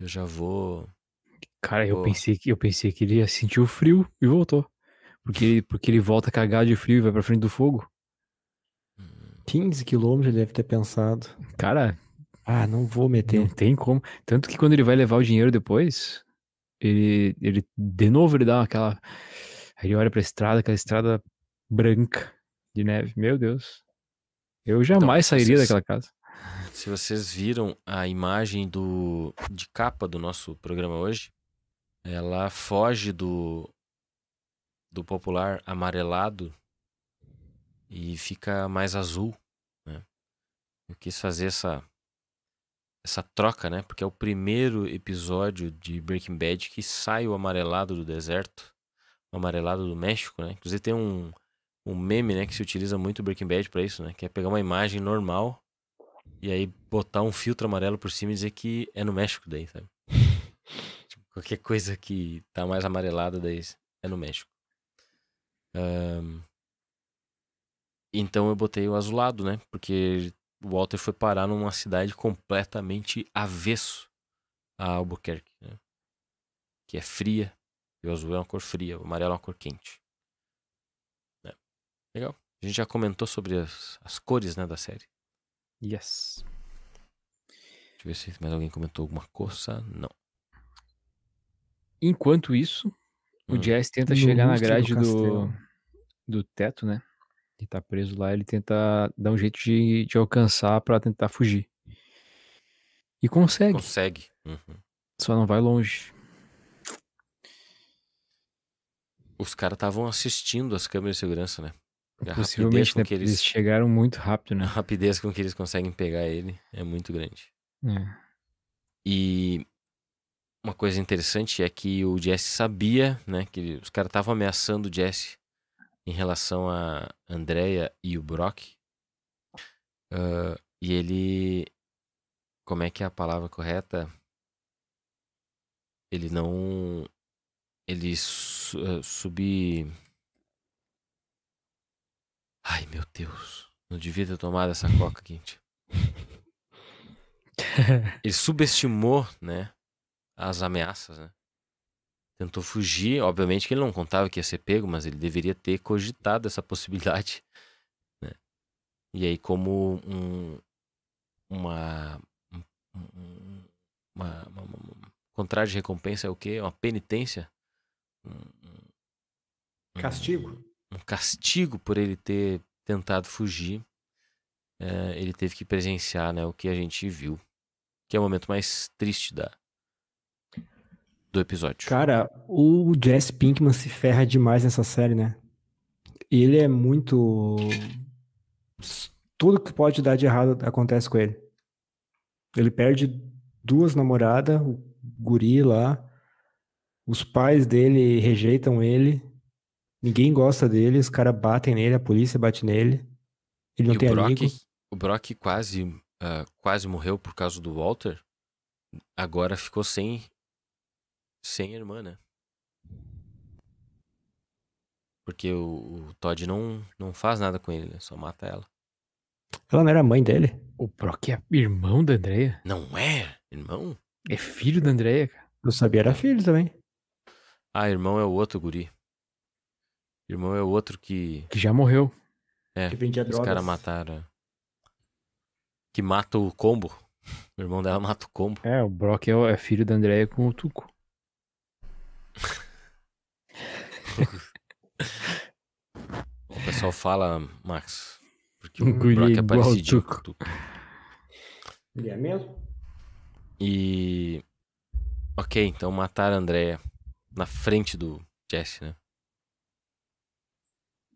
eu já vou. Cara, eu pensei, que, eu pensei que ele ia sentir o frio e voltou. Porque ele, porque ele volta cagado de frio e vai pra frente do fogo. 15 quilômetros ele deve ter pensado. Cara, Ah, não vou não meter. tem como. Tanto que quando ele vai levar o dinheiro depois, ele, ele de novo ele dá aquela. Aí ele olha pra estrada, aquela estrada branca de neve. Meu Deus. Eu jamais sairia vocês- daquela casa. Se vocês viram a imagem do de capa do nosso programa hoje, ela foge do do popular amarelado e fica mais azul, né? Eu quis fazer essa essa troca, né? Porque é o primeiro episódio de Breaking Bad que sai o amarelado do deserto, o amarelado do México, né? Inclusive tem um, um meme, né, que se utiliza muito Breaking Bad para isso, né? Que é pegar uma imagem normal e aí botar um filtro amarelo por cima e dizer que é no México daí, sabe? tipo, qualquer coisa que tá mais amarelada daí é no México. Um, então eu botei o azulado, né? Porque o Walter foi parar numa cidade completamente avesso a Albuquerque, né? Que é fria, e o azul é uma cor fria, o amarelo é uma cor quente. É. Legal. A gente já comentou sobre as, as cores, né, da série. Yes. Deixa eu ver se mais alguém comentou alguma coisa. Não. Enquanto isso, o Hum. Jazz tenta No chegar na do grade do, castelo. do teto, né? Que tá preso lá, ele tenta dar um jeito de, de alcançar pra tentar fugir. E consegue, Consegue. Uhum. só não vai longe. Os caras estavam assistindo as câmeras de segurança, né? A rapidez Possivelmente, com né? que Eles... eles, chegaram muito rápido, a né? rapidez com que eles conseguem pegar ele é muito grande. É. E uma coisa interessante é que o Jesse sabia, né, que os caras estavam ameaçando o Jesse em relação a Andrea e o Brock. Ah, e ele. Como é que é a palavra correta? Ele não. Ele su subi. Ai, meu Deus. Não devia ter tomado essa coca quente. Ele subestimou, né? As ameaças, né? Tentou fugir. Obviamente que ele não contava que ia ser pego, mas ele deveria ter cogitado essa possibilidade. Né? E aí, como um, uma, um- um- uma, uma, uma- contrário de recompensa é o quê? Uma penitência? Um- um- um- Castigo. um castigo por ele ter tentado fugir, é, ele teve que presenciar né, o que a gente viu. Que é o momento mais triste da, do episódio. Cara, o Jesse Pinkman se ferra demais nessa série, né? Ele é muito. Tudo que pode dar de errado acontece com ele. Ele perde duas namoradas, o guri lá. Os pais dele rejeitam ele. Ninguém gosta dele, os caras batem nele, a polícia bate nele. Ele não e tem o Brock, amigo. o Brock quase, ah, quase morreu por causa do Walter. Agora ficou sem, sem irmã, né? Porque o, o Todd não, não faz nada com ele, né? Só mata ela. Ela não era mãe dele? O Brock é irmão da Andrea? Não é, irmão? É filho da Andrea, cara. Eu sabia, era filho também. Ah, irmão é o outro guri. Irmão é o outro que, Que já morreu. É, Que vendia os drogas. caras mataram. Que mata o combo. O irmão dela mata o combo. É, o Brock é, é filho da Andrea com o Tuco. O pessoal fala, Max. Porque O Brock é é parecidinho com Tuco. Ele é mesmo? E. Ok, então mataram a Andrea na frente do Jesse, né?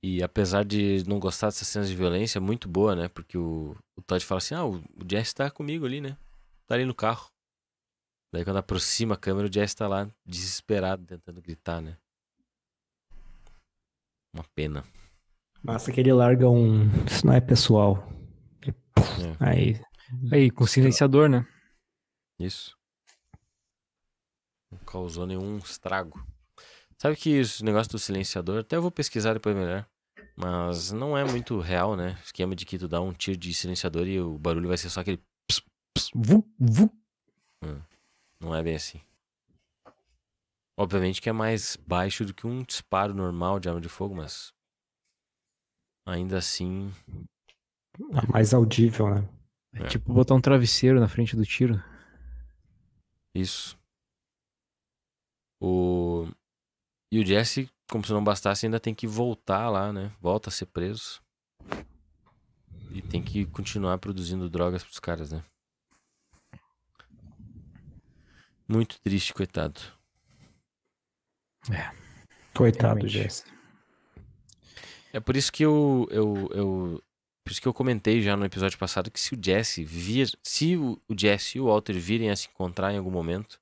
E apesar de não gostar dessas cenas de violência, é muito boa, né? Porque o, o Todd fala assim: ah, o, o Jesse tá comigo ali, né? Tá ali no carro. Daí quando aproxima a câmera, o Jesse tá lá desesperado, tentando gritar, né? Uma pena. Massa que ele larga um. Isso não é pessoal. É. Aí. Aí, com silenciador, né? Isso. Não causou nenhum estrago. Sabe que esse negócio do silenciador, até eu vou pesquisar depois melhor. Mas não é muito real, né? O esquema de que tu dá um tiro de silenciador e o barulho vai ser só aquele. ps, ps, vu, vu. Não é bem assim. Obviamente que é mais baixo do que um disparo normal de arma de fogo, mas. Ainda assim. Mais audível, né? É É. tipo botar um travesseiro na frente do tiro. Isso. O. E o Jesse, como se não bastasse, ainda tem que voltar lá, né? Volta a ser preso. E tem que continuar produzindo drogas pros caras, né? Muito triste, coitado. Coitado, Realmente. Jesse. É por isso que eu, eu, eu. Por isso que eu comentei já no episódio passado que se o Jesse vir. Se o, o Jesse e o Walter virem a se encontrar em algum momento,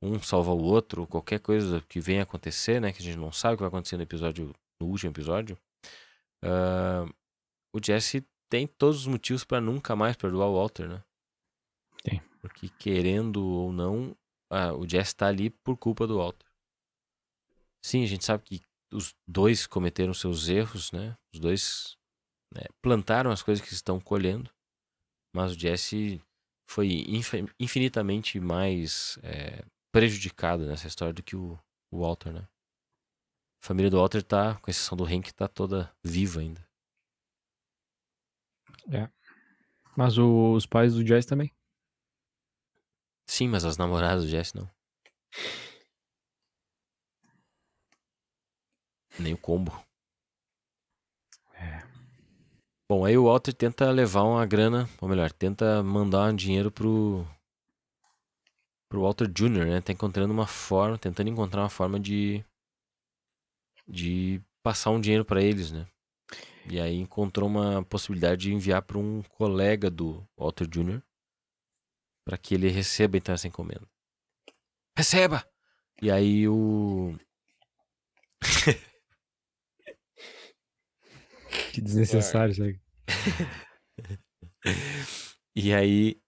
um salva o outro, qualquer coisa que venha acontecer, né? Que a gente não sabe o que vai acontecer no episódio. No último episódio. ah, o Jesse tem todos os motivos pra nunca mais perdoar o Walter, né? Tem. Porque querendo ou não, ah, o Jesse tá ali por culpa do Walter. Sim, a gente sabe que os dois cometeram seus erros, né? Os dois né, plantaram as coisas que estão colhendo, mas o Jesse foi infi- infinitamente mais é, prejudicado nessa história do que o, o Walter, né? A família do Walter tá, com exceção do Hank, tá toda viva ainda. Mas o- os pais do Jazz também. Sim, mas as namoradas do Jesse não. Nem o combo. É. Bom, aí o Walter tenta levar uma grana, ou melhor, tenta mandar um dinheiro pro pro Walter Jr., né? Tá encontrando uma forma, tentando encontrar uma forma de de passar um dinheiro pra eles, né? E aí encontrou uma possibilidade de enviar para um colega do Walter Jr. para que ele receba então essa encomenda. Receba! E aí o Que desnecessário isso aí. E aí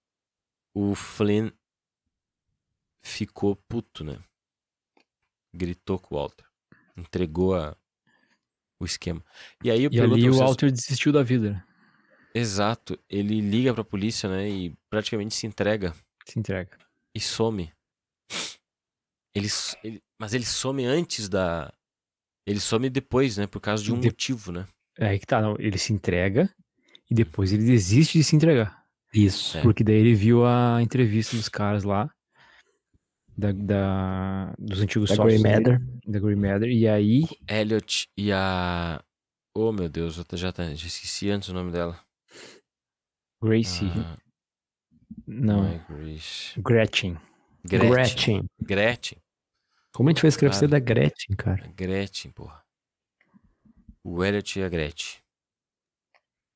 o Flynn ficou puto, né? Gritou com o Walter. Entregou a, o esquema. E aí eu E ali o vocês- Walter desistiu da vida, né? Exato. Ele liga pra polícia, né? E praticamente se entrega Se entrega. e some. Ele, ele- mas ele some antes da. Ele some depois, né? Por causa de um De- motivo, né? É aí que tá, não. Ele se entrega e depois ele desiste de se entregar. Isso. É. Porque daí ele viu a entrevista dos caras lá. Da, da- dos antigos Da sócios Grey Matter. Da Grey Matter. E aí. Elliot e a. Oh meu Deus, eu já, tá- já esqueci antes o nome dela. Gracie. Ah, não. é Grace. Gretchen. Gretchen. Gretchen. Gretchen. Como a gente vai escrever da Gretchen, cara? Gretchen, porra. O Elliot e a Gretchen.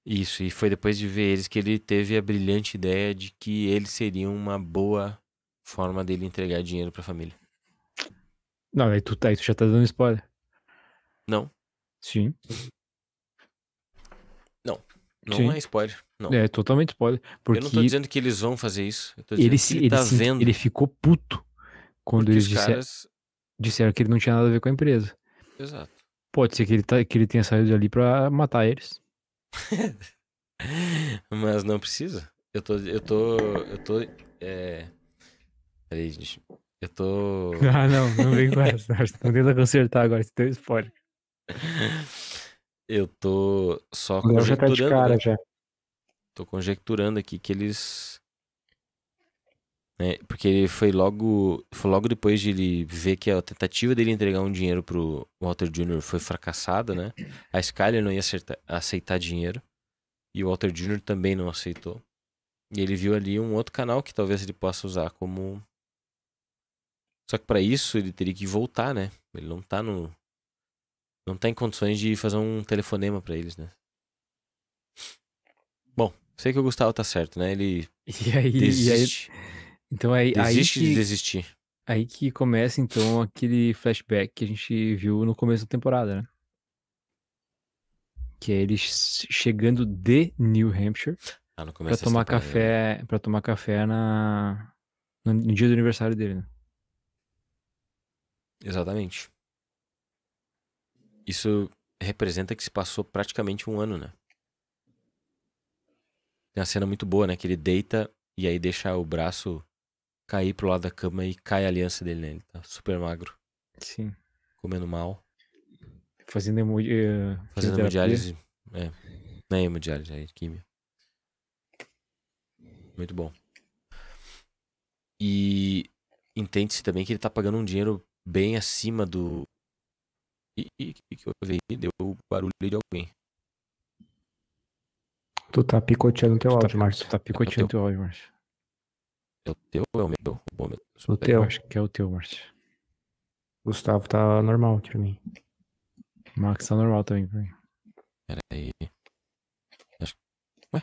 Isso, e foi depois de ver eles que ele teve a brilhante ideia de que eles seriam uma boa forma dele entregar dinheiro pra família. Não, aí tu, aí tu já tá dando spoiler. Não, Sim. Não Sim. é spoiler. Não. É totalmente spoiler. Porque Eu não tô dizendo que eles vão fazer isso. Ele, se, ele, ele, tá se- vendo. ele ficou puto quando porque eles disser- caras. disseram que ele não tinha nada a ver com a empresa. Exato. Pode ser que ele, tá, que ele tenha saído ali pra matar eles. Mas não precisa. Eu tô. Eu tô. Eu tô. É. Peraí, gente. Eu tô. Ah, não, não vem com essa. Não tenta consertar agora, esse teu spoiler. Eu tô só Agora já tá de conjecturando. cara né? já. Tô conjecturando aqui que eles. né, porque ele foi logo. Foi logo depois de ele ver que a tentativa dele entregar um dinheiro pro Walter Jr. foi fracassada, né? A Skyler não ia acertar- aceitar dinheiro. E o Walter Jr. também não aceitou. E ele viu ali um outro canal que talvez ele possa usar como. Só que pra isso ele teria que voltar, né? Ele não tá no. Não tá em condições de fazer um telefonema pra eles, né? Bom, sei que o Gustavo tá certo, né? Ele E aí, e aí desiste. então aí, aí, desiste de que, desistir. aí que começa então aquele flashback que a gente viu no começo da temporada, né? Que é eles chegando de New Hampshire Ah, dessa tomar temporada, né? café, para tomar café na no, no dia do aniversário dele, né? Exatamente. Isso representa que se passou praticamente um ano, né? Tem uma cena muito boa, né? Que ele deita e aí deixa o braço cair pro lado da cama e cai a aliança dele, né? Ele tá super magro, Sim. comendo mal, Fazendo emo, eh, fazendo hemodiálise. É, não é hemodiálise, é químio. Muito bom. E entende-se também que ele tá pagando um dinheiro bem acima do. E e- e que eu vi deu barulho de alguém. Tu tá picoteando teu Tu tá, áudio, Márcio. tu tá picoteando teu áudio, Márcio. É o teu ou é o meu? Bom, meu. O teu. Eu acho que é o teu, Márcio. Gustavo tá normal pra mim. O Max tá normal também pra mim. Pera aí. Acho... Ué?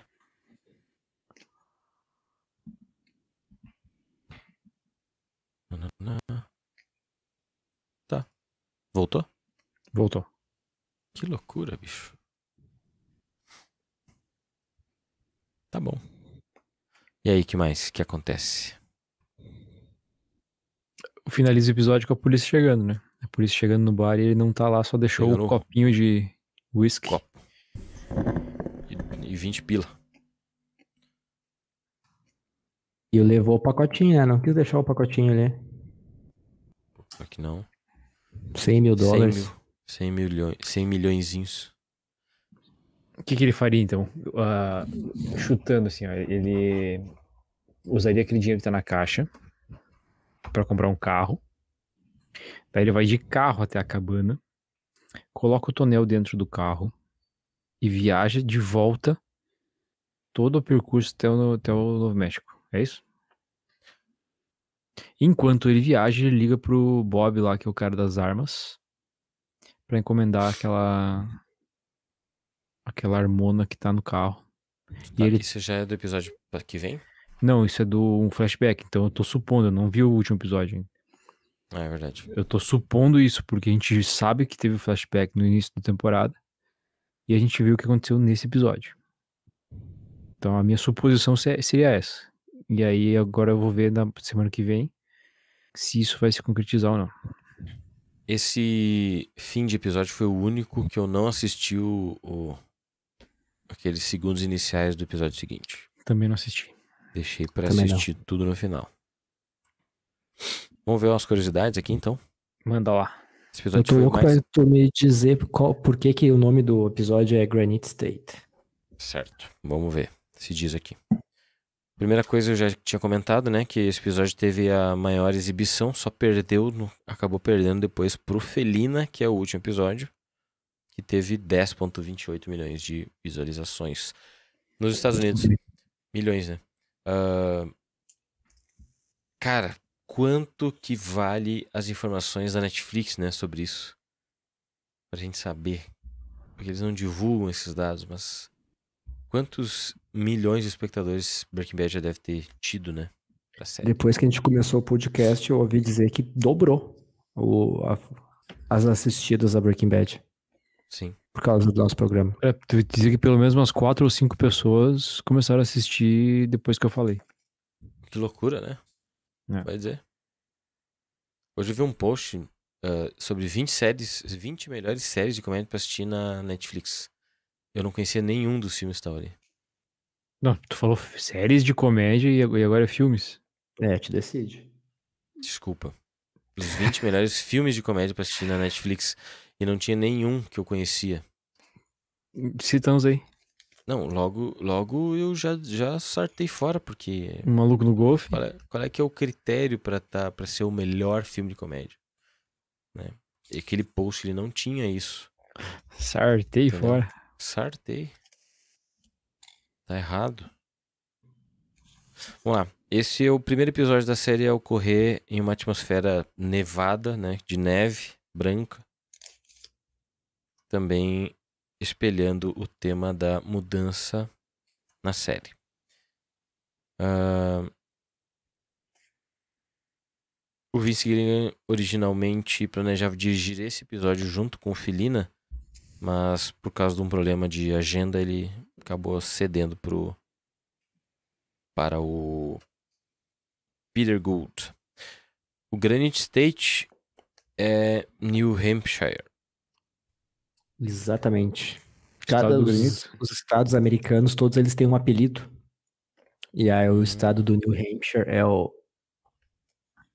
Tá. Voltou? Voltou. Que loucura, bicho. Tá bom. E aí, que mais que acontece? Finaliza o episódio com a polícia chegando, né? A polícia chegando no bar e ele não tá lá, só deixou o o- copinho de whisky. Copo. E, e 20 pila. E levou o pacotinho, né? Não quis deixar o pacotinho ali. Que não. 100 mil 100 dólares. mil, 100 milhões, 100 milhõezinhos. O que, que ele faria então? Ah, chutando assim, ó, ele usaria aquele dinheiro que tá na caixa pra comprar um carro. Daí ele vai de carro até a cabana, coloca o tonel dentro do carro e viaja de volta todo o percurso até o, até o Novo México. É isso? Enquanto ele viaja, ele liga pro Bob lá, que é o cara das armas, pra encomendar aquela aquela harmona que tá no carro. Tá, ele- Isso já é do episódio que vem? Não, isso é do um flashback, então eu tô supondo, eu não vi o último episódio ainda. Ah, é verdade. Eu tô supondo isso, porque a gente sabe que teve o flashback no início da temporada e a gente viu o que aconteceu nesse episódio. Então a minha suposição se- seria essa. E aí agora eu vou ver na semana que vem se isso vai se concretizar ou não. Esse fim de episódio foi o único que eu não assisti o, o- aqueles segundos iniciais do episódio seguinte. Também não assisti. Deixei pra Também não. assistir tudo no final. Vamos ver umas curiosidades aqui então. Manda lá. Esse Eu episódio tô foi louco mais pra tu me dizer qual, por que, que o nome do episódio é Granite State. certo. Vamos ver se diz aqui. Primeira coisa eu já tinha comentado, né, que esse episódio teve a maior exibição, só perdeu, no- acabou perdendo depois pro Felina, que é o último episódio, que teve 10.28 milhões de visualizações nos Estados Unidos. Milhões, né? Ah, cara, quanto que vale as informações da Netflix, né, sobre isso? Pra gente saber. Porque eles não divulgam esses dados, mas quantos milhões de espectadores Breaking Bad já deve ter tido, né? Pra série. Depois que a gente começou o podcast, eu ouvi dizer que dobrou o- a- as assistidas a Breaking Bad Sim. por causa do nosso programa. É, tu dizer que pelo menos umas quatro ou cinco pessoas começaram a assistir depois que eu falei. Que loucura, né? É. Vai dizer. Hoje eu vi um post ah, sobre 20 séries, 20 melhores séries de comédia pra assistir na Netflix. Eu não conhecia nenhum dos filmes que estavam ali. Não, tu falou séries de comédia e ag- agora é filmes. É, te decide. Desculpa. Os 20 melhores filmes de comédia pra assistir na Netflix. E não tinha nenhum que eu conhecia. Citamos aí. Não, logo, logo eu já, já sartei fora, porque Um maluco no golfe. Qual é, qual é que é o critério pra tá, pra ser o melhor filme de comédia? Né? E aquele post ele não tinha isso. Sartei Entendeu? fora. Sartei. Tá errado. Vamos lá. Esse é o primeiro episódio da série a ocorrer em uma atmosfera nevada, né? De neve branca. Também espelhando o tema da mudança na série. Ah, o Vince Gilligan originalmente planejava dirigir esse episódio junto com o Felina, mas por causa de um problema de agenda ele acabou cedendo pro para o Peter Gould. O Granite State é New Hampshire. Exatamente. Cada os, os estados americanos, todos eles têm um apelido. E aí Hum. o estado do New Hampshire é o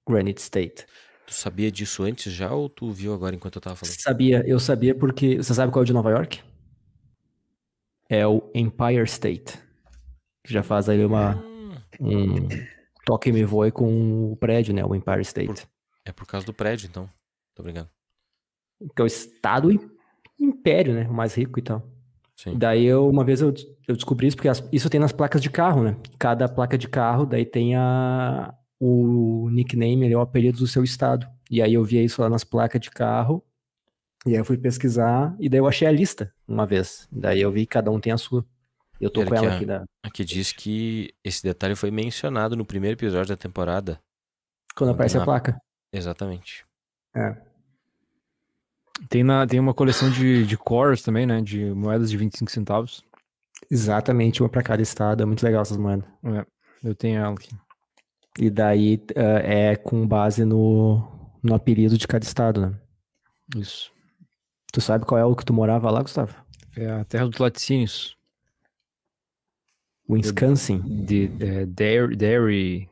Granite State. Tu sabia disso antes já ou tu viu agora enquanto eu tava falando? Sabia, eu sabia porque. Você sabe qual é o de Nova York? É o Empire State. Que já faz aí uma, Hum, um toque me voe com o prédio, né? O Empire State. é por causa do prédio, então. Tô brincando. Que é o estado im- império, né? O mais rico e tal. Sim. Daí eu, uma vez eu, eu descobri isso, porque as- isso tem nas placas de carro, né? Cada placa de carro, daí tem a, o nickname, ali, o apelido do seu estado. E aí eu via isso lá nas placas de carro, E aí eu fui pesquisar e daí eu achei a lista uma vez. Daí eu vi que cada um tem a sua. Eu tô com ela aqui, aqui da. Aqui diz que esse detalhe foi mencionado no primeiro episódio da temporada. Quando aparece a Na- placa. Exatamente. É. Tem, na, tem uma coleção de, de cores também, né? De moedas de 25 centavos. Exatamente, uma pra cada estado. É muito legal essas moedas. Eu tenho ela aqui. E daí eh, é com base no, no apelido de cada estado, né? Isso. Tu sabe qual é o que tu morava lá, Gustavo? É a terra dos laticínios. Wisconsin. De é, Dairy, Dairy,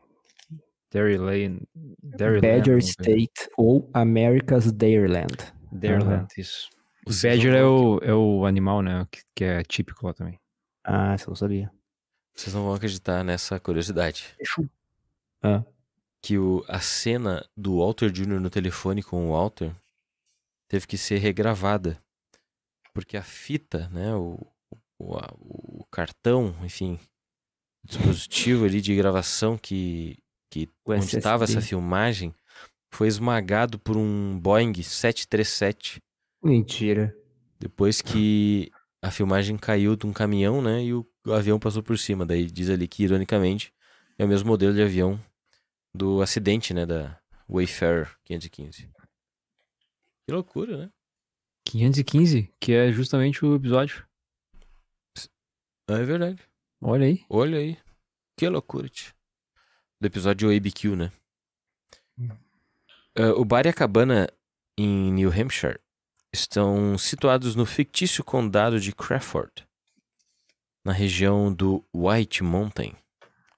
Dairy Lane. Dairy Badger Land, State ou America's Dairyland. Dairyland, isso. O Badger é o, é o animal, né? Que, que é típico lá também. Ah, você não sabia. Vocês não vão acreditar nessa curiosidade. Ah, Que o, a cena do Walter Jr. no telefone com o Walter teve que ser regravada. Porque a fita, né? O, o, a- o cartão, enfim, o dispositivo ali de gravação que, que O onde estava essa filmagem foi esmagado por um Boeing 737 mentira. depois que a filmagem caiu de um caminhão, né? E o, o avião passou por cima. Daí diz ali que, ironicamente, é o mesmo modelo de avião do acidente, né? Da Wayfarer 515. Que loucura, né? 515, que é justamente o episódio. É verdade. Olha aí. Olha aí. Que loucura, tio. Do episódio ABQ, né? Ah, o bar e a cabana em New Hampshire estão situados no fictício condado de Crawford, na região do White Mountain.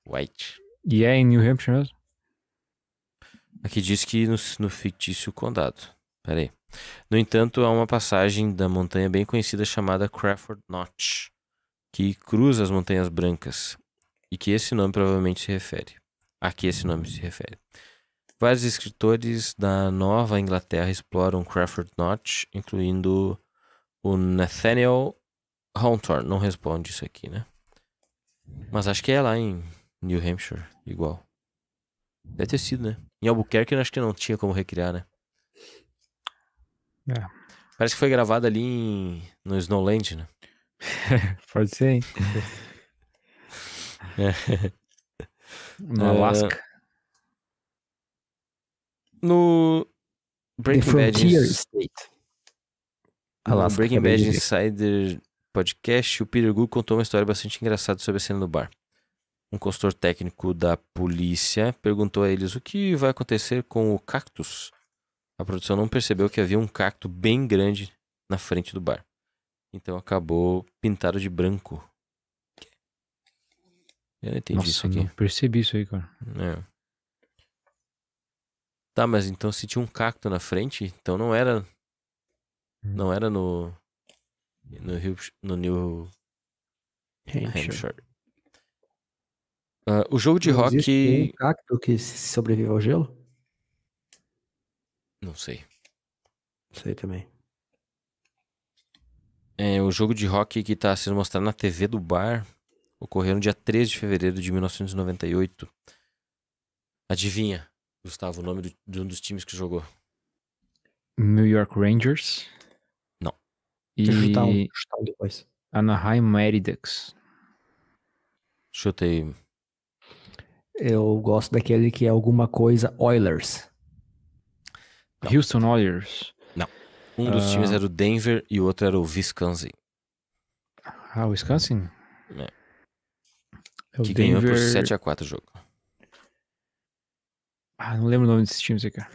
White. E é em New Hampshire mesmo? Aqui diz que no, no fictício condado. Pera aí. No entanto, há uma passagem da montanha bem conhecida chamada Crawford Notch, que cruza as Montanhas Brancas, e que esse nome provavelmente se refere. A que esse nome se refere. Vários escritores da Nova Inglaterra exploram Crawford Notch, incluindo o Nathaniel Hawthorne. Não responde isso aqui, né? Mas acho que é lá em New Hampshire, igual. Deve ter sido, né? Em Albuquerque eu acho que não tinha como recriar, né? É. Parece que foi gravado ali em... no Snowland, né? Pode ser, hein? No É, Alasca. No The Breaking Bad, State. no Alasca, Breaking acabei Bad. Insider Podcast, o Peter Gu contou uma história bastante engraçada sobre a cena do bar. Um consultor técnico da polícia perguntou a eles o que vai acontecer com o cactus. A produção não percebeu que havia um cacto bem grande na frente do bar. Então acabou pintado de branco. Eu não entendi isso Nossa, aqui. não percebi isso aí, cara. É. Tá, mas então se tinha um cacto na frente, então não era. Não era no. No, Rio, no New Hampshire. Ah, o jogo de Não rock. nenhum cacto que sobrevive ao gelo? Não sei. Sei também. É, o jogo de rock que tá sendo mostrado na TV do bar ocorreu no dia 13 de fevereiro de 1998. Adivinha, Gustavo, o nome do- de um dos times que jogou? New York Rangers. Não. E Deixa eu chutar um, chutar um depois. Anaheim Mighty Ducks. Eu gosto daquele que é alguma coisa Oilers. Não. Houston Oilers. Um dos Ah. times era o Denver e o outro era o Wisconsin. Ah, Wisconsin? É. É o que ganhou por Denver- 7x4 o jogo. Ah, não lembro o nome desses times aí, cara.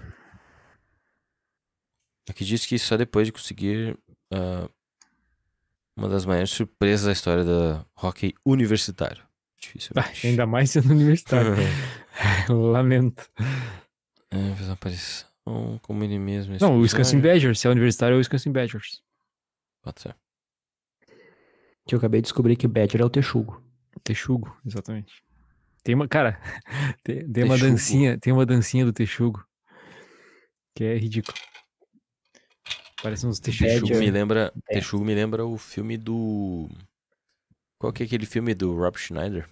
Aqui diz que só depois de conseguir ah, uma das maiores surpresas da história da hockey universitário. Difícil. Ah, ainda mais sendo universitário. Lamento. É, fez uma aparição como ele mesmo. Não, o Wisconsin. Badgers. Se é universitário, é o Wisconsin Badgers. Pode ser. Que eu acabei de descobrir que Badger é o texugo. Texugo, exatamente. Tem uma, cara, tem, tem uma Texugo. dancinha, tem uma dancinha do Texugo que é ridículo. Parece uns. Texugo Badger. me lembra. Texugo me lembra o filme do. Qual que é aquele filme do Rob Schneider?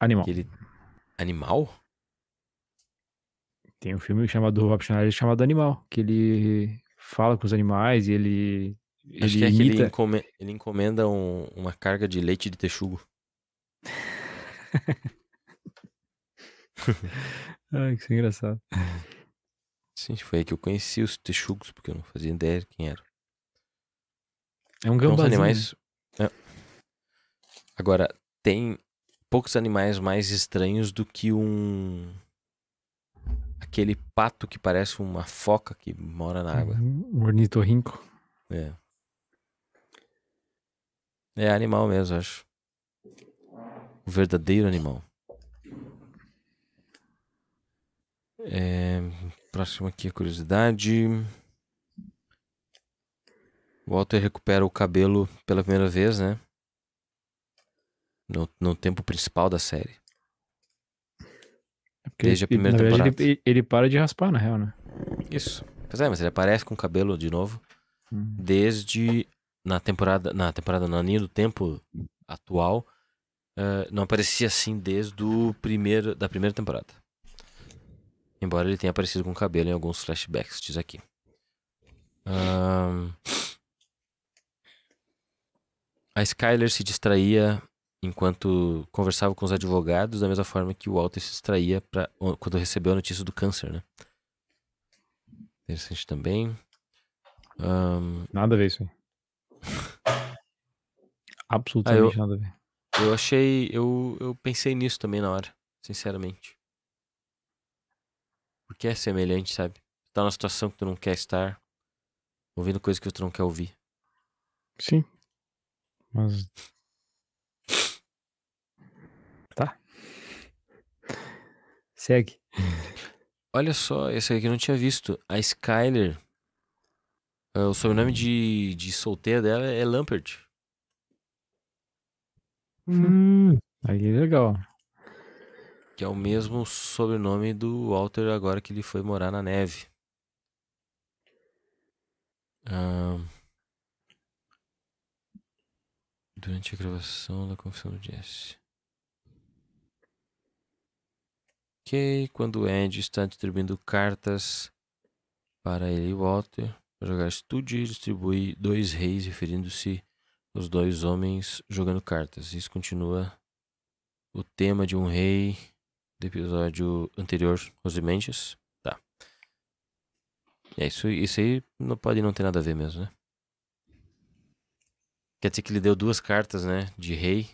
Animal. Aquele. Animal? Tem um filme chamado Rob Schneider chamado Animal, que ele fala com os animais e ele. Acho ele que é que ele, imita- encome- ele encomenda um- uma carga de leite de texugo. Ai, que engraçado. Sim, foi aí que eu conheci os texugos, porque eu não fazia ideia de quem era. É um Então, os gambazinho. animais. É. Agora, tem poucos animais mais estranhos do que um. Aquele pato que parece uma foca que mora na água. Um ornitorrinco. É. É animal mesmo, acho. O verdadeiro animal. É, próximo aqui a curiosidade. O Walter recupera o cabelo pela primeira vez, né? No, no tempo principal da série. É porque Desde a ele- primeira na verdade, temporada. Ele, ele para de raspar, na real, né? Isso. Pois é, mas ele aparece com o cabelo de novo Hum. desde na temporada na temporada na linha do tempo atual eh, não aparecia assim desde o primeiro da primeira temporada embora ele tenha aparecido com cabelo em alguns flashbacks diz aqui Ahn, a Skyler se distraía enquanto conversava com os advogados da mesma forma que o Walter se distraía pra, quando recebeu a notícia do câncer né interessante também Ahn, Nada a ver isso aí. Absolutamente nada a ver. Eu achei. Eu, eu pensei nisso também na hora, sinceramente. Porque é semelhante, sabe? Tá numa situação que tu não quer estar, ouvindo coisas que tu não quer ouvir. Sim. Mas. Segue. Olha só, esse aqui eu não tinha visto. A Skyler. ah, o sobrenome de, de solteira dela é Lampert. Hum. Aí é legal. Que é o mesmo sobrenome do Walter agora que ele foi morar na neve. Durante a gravação da confissão do Jesse. Ok, quando o Ed está distribuindo cartas para ele e Walter para jogar ele distribui dois reis, referindo-se aos dois homens jogando cartas. Isso continua o tema de um rei do episódio anterior, Rosimendes. Tá. É isso, isso aí não pode não ter nada a ver mesmo, né? Quer dizer que ele deu duas cartas, né, de rei,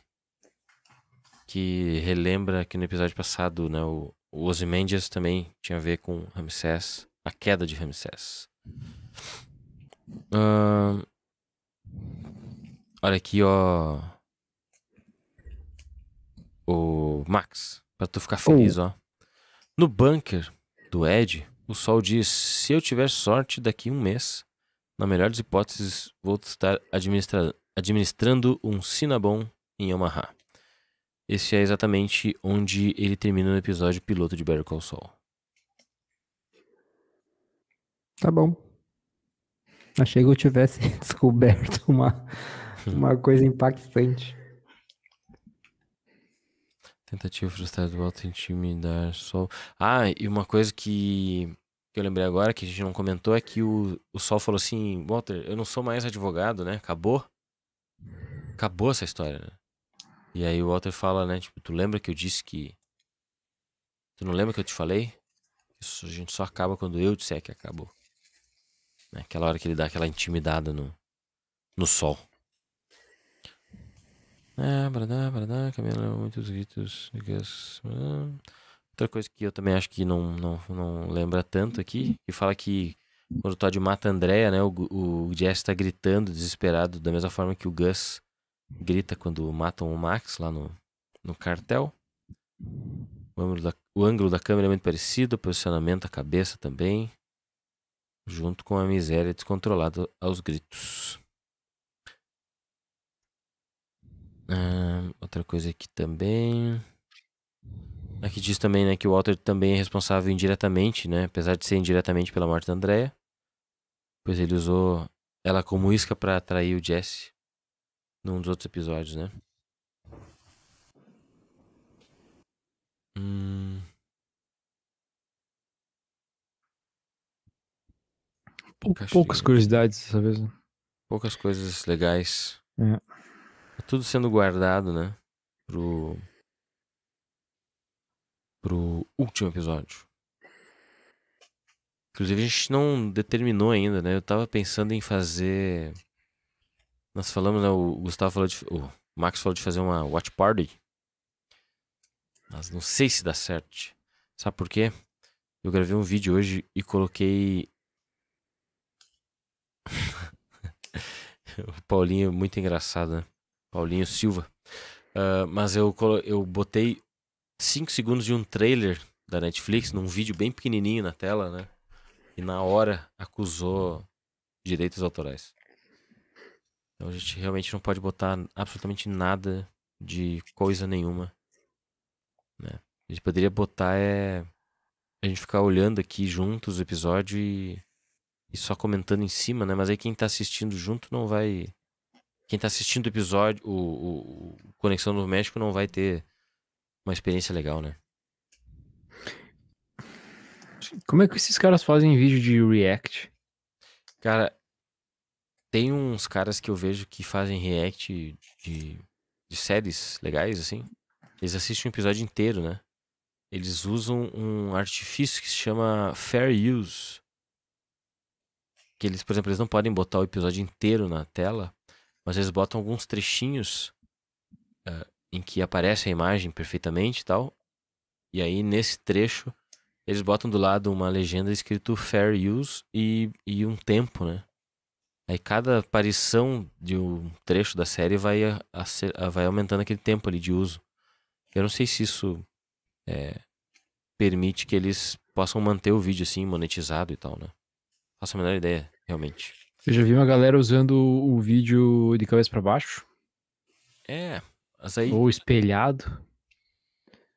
que relembra que no episódio passado, né, o, o Ozymandias também tinha a ver com Ramsés, a queda de Ramsés. Ahn, olha aqui, ó. O Max, pra tu ficar feliz, ó. No bunker do Ed, o Sol diz: se eu tiver sorte, daqui um mês, na melhor das hipóteses, vou estar administra- administrando um Cinnabon em Omaha. Esse é exatamente onde ele termina no episódio piloto de Better Call Saul. Tá bom. Achei que eu tivesse descoberto uma, uma coisa impactante. Tentativa frustrada do Walter intimidar Sol. Ah, e uma coisa que, que eu lembrei agora, que a gente não comentou, é que o, o Sol falou assim: Walter, eu não sou mais advogado, né? Acabou. Acabou essa história, né? E aí o Walter fala, né? Tipo, tu lembra que eu disse que. Tu não lembra que eu te falei? Isso a gente só acaba quando eu disser que acabou. Né? Aquela hora que ele dá aquela intimidada no, no sol. É, bradá, bradá, Camila, muitos gritos. Ah. Outra coisa que eu também acho que não, não, não lembra tanto aqui, que fala que quando o Todd mata a Andrea, né, o, o Jess tá gritando desesperado, da mesma forma que o Gus grita quando matam o Max lá no, no cartel. O ângulo, da, o ângulo da câmera é muito parecido, o posicionamento da cabeça também, junto com a miséria descontrolada aos gritos. Ah, outra coisa aqui também. Aqui diz também, né, que o Walter também é responsável indiretamente, né, apesar de ser indiretamente pela morte da Andrea, pois ele usou ela como isca para atrair o Jesse num dos outros episódios, né? Hum, poucas de- curiosidades dessa vez. né? Poucas coisas legais. É. Tá tudo sendo guardado, né? Pro. Pro último episódio. Inclusive, a gente não determinou ainda, né? Eu tava pensando em fazer. Nós falamos, né? O Gustavo falou de. O Max falou de fazer uma watch party. Mas não sei se dá certo. Sabe por quê? Eu gravei um vídeo hoje e coloquei. o Paulinho é muito engraçado, né? Paulinho Silva. Ah, mas eu, eu botei 5 segundos de um trailer da Netflix num vídeo bem pequenininho na tela, né? E na hora acusou direitos autorais. Então a gente realmente não pode botar absolutamente nada de coisa nenhuma. Né? A gente poderia botar é a gente ficar olhando aqui juntos o episódio e, e só comentando em cima, né? Mas aí quem tá assistindo junto não vai. Quem tá assistindo o episódio, o, o- o Conexão no México não vai ter uma experiência legal, né? Como é que esses caras fazem vídeo de react? Cara, tem uns caras que eu vejo que fazem react de, de séries legais, assim. Eles assistem um episódio inteiro, né? Eles usam um artifício que se chama Fair Use. Que eles, por exemplo, eles não podem botar o episódio inteiro na tela, mas eles botam alguns trechinhos ah, em que aparece a imagem perfeitamente e tal. E aí, nesse trecho, eles botam do lado uma legenda escrito Fair Use e, e um tempo, né? Aí cada aparição de um trecho da série vai, vai aumentando aquele tempo ali de uso. Eu não sei se isso é, permite que eles possam manter o vídeo assim, monetizado e tal, né? Faço a menor ideia, realmente. Eu já vi uma galera usando o vídeo de cabeça pra baixo, É, mas aí, ou espelhado.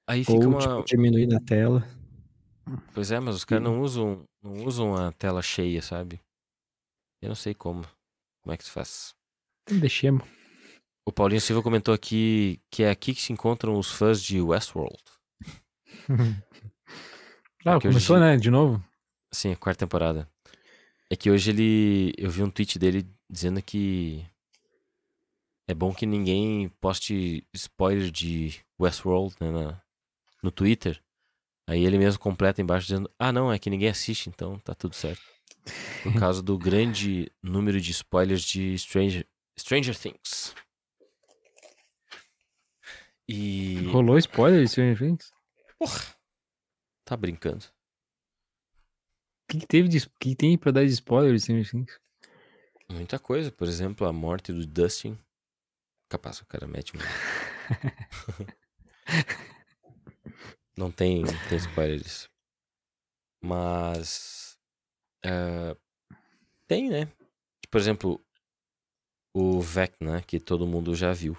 aí fica Ou, uma. tipo, diminuir na tela. Pois é, mas os caras não usam, não usam a tela cheia, sabe? Eu não sei como. Como é que se faz? Deixemos. O Paulinho Silva comentou aqui que é aqui que se encontram os fãs de Westworld. Ah, hoje começou, em- né? De novo. Sim, a quarta temporada. É que hoje ele. Eu vi um tweet dele dizendo que. É bom que ninguém poste spoiler de Westworld né, na- no Twitter. Aí ele mesmo completa embaixo dizendo: Ah, não, é que ninguém assiste, então tá tudo certo. Por causa do grande número de spoilers de Stranger, Stranger Things. E. Rolou spoiler de Stranger Things? Tá brincando. O que, que teve de, que tem pra dar de spoiler de Stranger Things? Muita coisa, por exemplo, a morte do Dustin. Capaz, o cara mete um. não tem, não tem spoiler disso. Mas. Eh, tem, né? Por exemplo, o Vecna, que todo mundo já viu.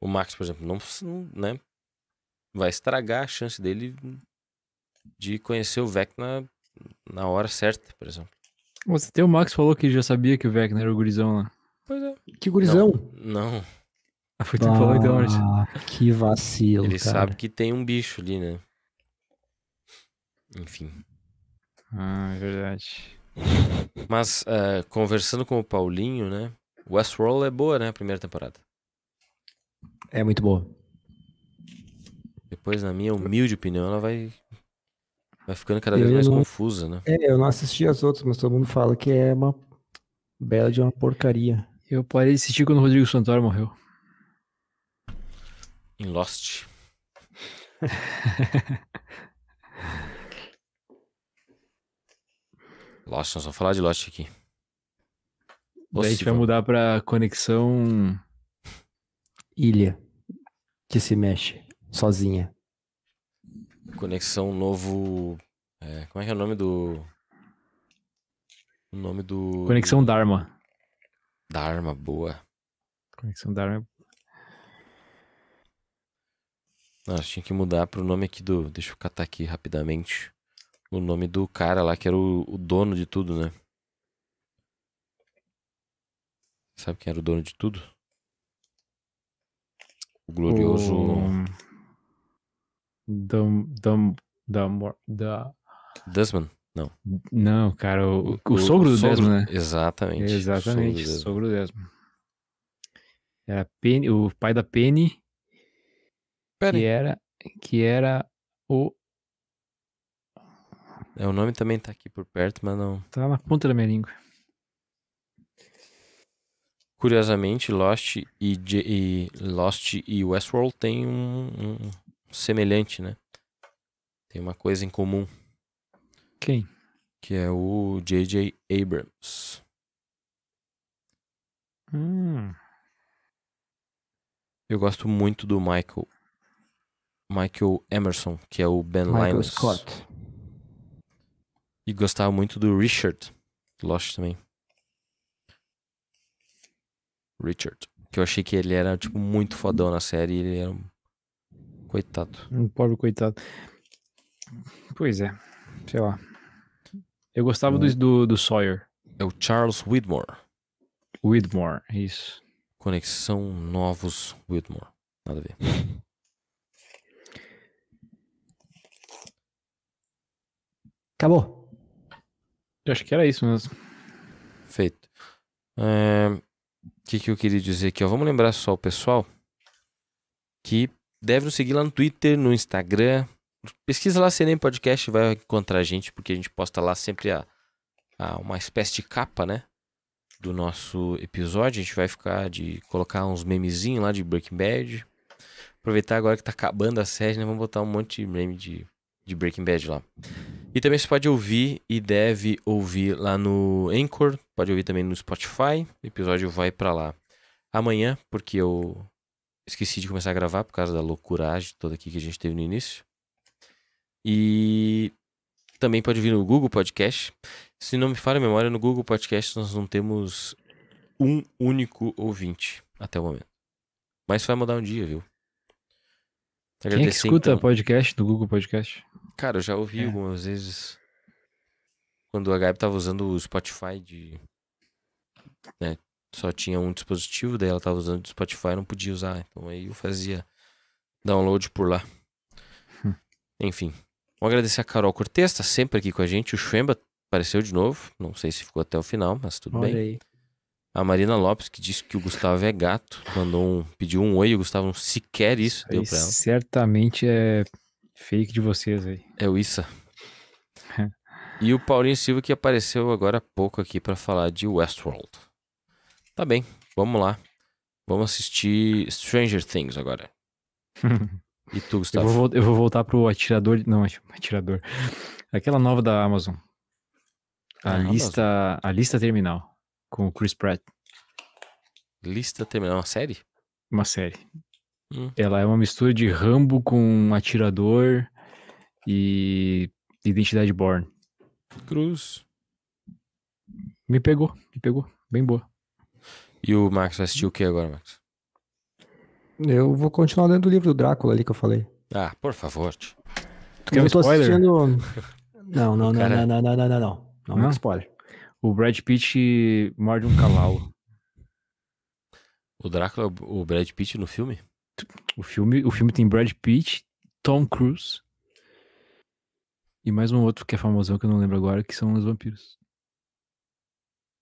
O Max, por exemplo, não, não, né? Vai estragar a chance dele de conhecer o Vecna na hora certa, por exemplo. Você até o Max falou que já sabia que o Vecna era o gurizão lá. Pois é. Que gurizão. Não, Ah, foi tu que falou então. Ah, que vacilo, ele cara. sabe que tem um bicho ali, né? Enfim. Ah, é verdade. Mas, eh, conversando com o Paulinho, né? Westworld é boa, né? A primeira temporada. É muito boa. Depois, na minha humilde opinião, ela vai. Vai ficando cada Eu vez mais não- confusa, né? É, eu não assisti as outras, mas todo mundo fala que é uma bela de uma porcaria. Eu parei de assistir quando o Rodrigo Santoro morreu. Em Lost. Lost, nós vamos falar de Lost aqui. Daí a gente vai Possível. mudar pra conexão. Ilha que se mexe sozinha. Conexão novo. é, como é que é o nome do. O nome do. Conexão Dharma. Da arma boa. Conexão Dharma. Nossa, tinha que mudar pro nome aqui do. Deixa eu catar aqui rapidamente. O nome do cara lá, que era o, o dono de tudo, né? Sabe quem era o dono de tudo? O glorioso. O... Dam, da, mor- da... Desmond. Não, cara, o, o, sogro do Desmond, né? Exatamente. Exatamente, o sogro do sogro Desmond. Era Penny, o pai da Penny, Pera que era, que era o... É, o nome também tá aqui por perto, mas não. Tá na ponta da minha língua. Curiosamente, Lost e, e Lost e Westworld tem um, um semelhante, né? Tem uma coisa em comum, Quem? que é o J.J. Abrams. Hum, Eu gosto muito do Michael. Michael Emerson, que é o Ben Michael Linus. Scott. E gostava muito do Richard. Lost também. Richard. Que eu achei que ele era, tipo, muito fodão na série e ele era um... Coitado. um pobre coitado. Pois é, sei lá. Eu gostava do, do, do Sawyer. É o Charles Widmore. Widmore, isso. Conexão Novos Widmore. Nada a ver. Acabou. Eu acho que era isso mesmo. Feito. É, O que, que eu queria dizer aqui? Ó? Vamos lembrar só o pessoal que deve nos seguir lá no Twitter, no Instagram. Pesquisa lá CNM Podcast, vai encontrar a gente, porque a gente posta lá sempre a, a uma espécie de capa, né? Do nosso episódio. A gente vai ficar de colocar uns memezinhos lá de Breaking Bad. Aproveitar agora que tá acabando a série, né? Vamos botar um monte de meme de, de Breaking Bad lá. E também você pode ouvir e deve ouvir lá no Anchor, pode ouvir também no Spotify. O episódio vai pra lá amanhã, porque eu esqueci de começar a gravar por causa da loucuragem toda aqui que a gente teve no início. E também pode ouvir no Google Podcast. Se não me falha a memória, no Google Podcast nós não temos um único ouvinte até o momento. Mas vai mudar um dia, viu? Quem é que Agradecer, escuta então. podcast do Google Podcast? Cara, eu já ouvi É. algumas vezes quando a Gabi tava usando o Spotify de. Né, só tinha um dispositivo, daí ela tava usando o Spotify não podia usar. Então aí eu fazia download por lá. Hum. Enfim. Vamos agradecer a Carol Cortez, tá sempre aqui com a gente. O Schwemba apareceu de novo. Não sei se ficou até o final, mas tudo Olha bem. aí. A Marina Lopes, que disse que o Gustavo é gato, mandou um. pediu um oi, e o Gustavo não sequer isso deu pra ela. certamente é fake de vocês aí. É o Issa. e o Paulinho Silva que apareceu agora há pouco aqui pra falar de Westworld. Tá bem, vamos lá. Vamos assistir Stranger Things agora. E tu, Eu Gustavo? vou, vol- eu vou voltar pro atirador. Não, ati- atirador. Aquela nova da Amazon. A Ah, lista, a lista terminal. Com o Chris Pratt. Lista terminal, uma série? Uma série. Hum. Ela é uma mistura de Rambo com atirador e Identidade Born. Cruz. Me pegou, me pegou. Bem boa. E o Max vai assistir o que agora, Max? Eu vou continuar lendo o livro do Drácula ali que eu falei. Ah, por favor. tio. Tu quer um eu tô spoiler? assistindo. Não, não, não, cara- não, não, não, não, não, não. Não é Não? spoiler. O Brad Pitt morde um cavalo. O Drácula, o Brad Pitt no filme? O filme, o filme tem Brad Pitt, Tom Cruise e mais um outro que é famosão que eu não lembro agora, que são os vampiros.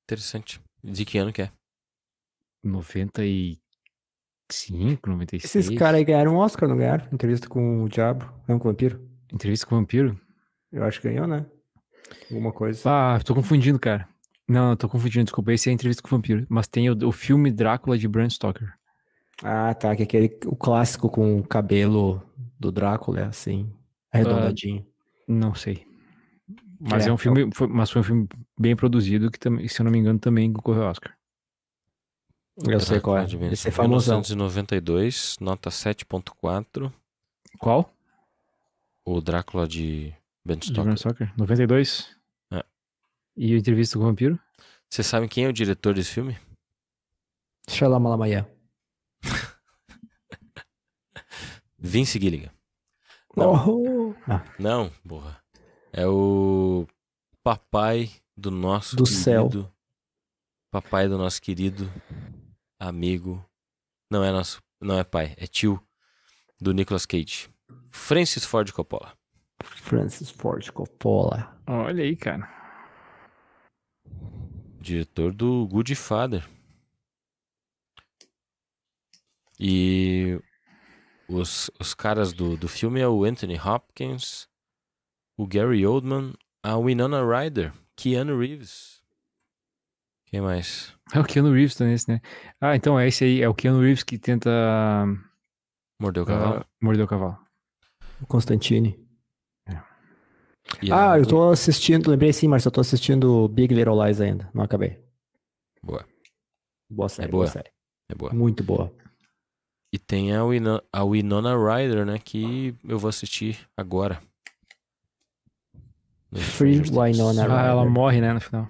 Interessante. De que ano que é? 95, 96. Esses caras aí ganharam um Oscar, não ganharam? Entrevista com o Diabo, não com o Vampiro. Entrevista com o vampiro? Eu acho que ganhou, né? Alguma coisa. Ah, tô confundindo, cara. Não, tô confundindo, desculpa. Esse é a entrevista com o vampiro. Mas tem o, o filme Drácula de Bram Stoker. Ah, tá. Que é aquele, o clássico com o cabelo do Drácula, assim, arredondadinho. Não sei. Mas é, É, um filme, foi- mas foi um filme bem produzido que também, se eu não me engano, também concorreu ao Oscar. eu sei qual é. Esse é famosão. 1992, nota 7.4. Qual? O Drácula de Ben De Bram Stoker. Stoker. 92? É. E a entrevista com o vampiro? Você sabe quem é o diretor desse filme? Xalamalamaia. Vince Gilligan. Não. Oh! Ah, Não, porra. É o papai do nosso Do querido. céu. Papai do nosso querido amigo. Não é nosso. Não é pai, é tio do Nicolas Cage. Francis Ford Coppola. Francis Ford Coppola. Olha aí, cara. Diretor do Good Father. E os, os caras do, do filme é o Anthony Hopkins, o Gary Oldman, a Winona Ryder, Keanu Reeves. Quem mais? É o Keanu Reeves tá nesse, né? Ah, então é esse aí. É o Keanu Reeves que tenta Mordeu o ah, cavalo? morder o cavalo. O Constantine. A- Ah, eu tô assistindo, lembrei sim, Marcelo, eu tô assistindo Big Little Lies ainda, não acabei. Boa. Boa série, boa. boa série. É boa. Muito boa. E tem a, Winona, a Winona Ryder, né? Que eu vou assistir agora. No Free. Winona Ah, ela Ryder. morre, né, no final.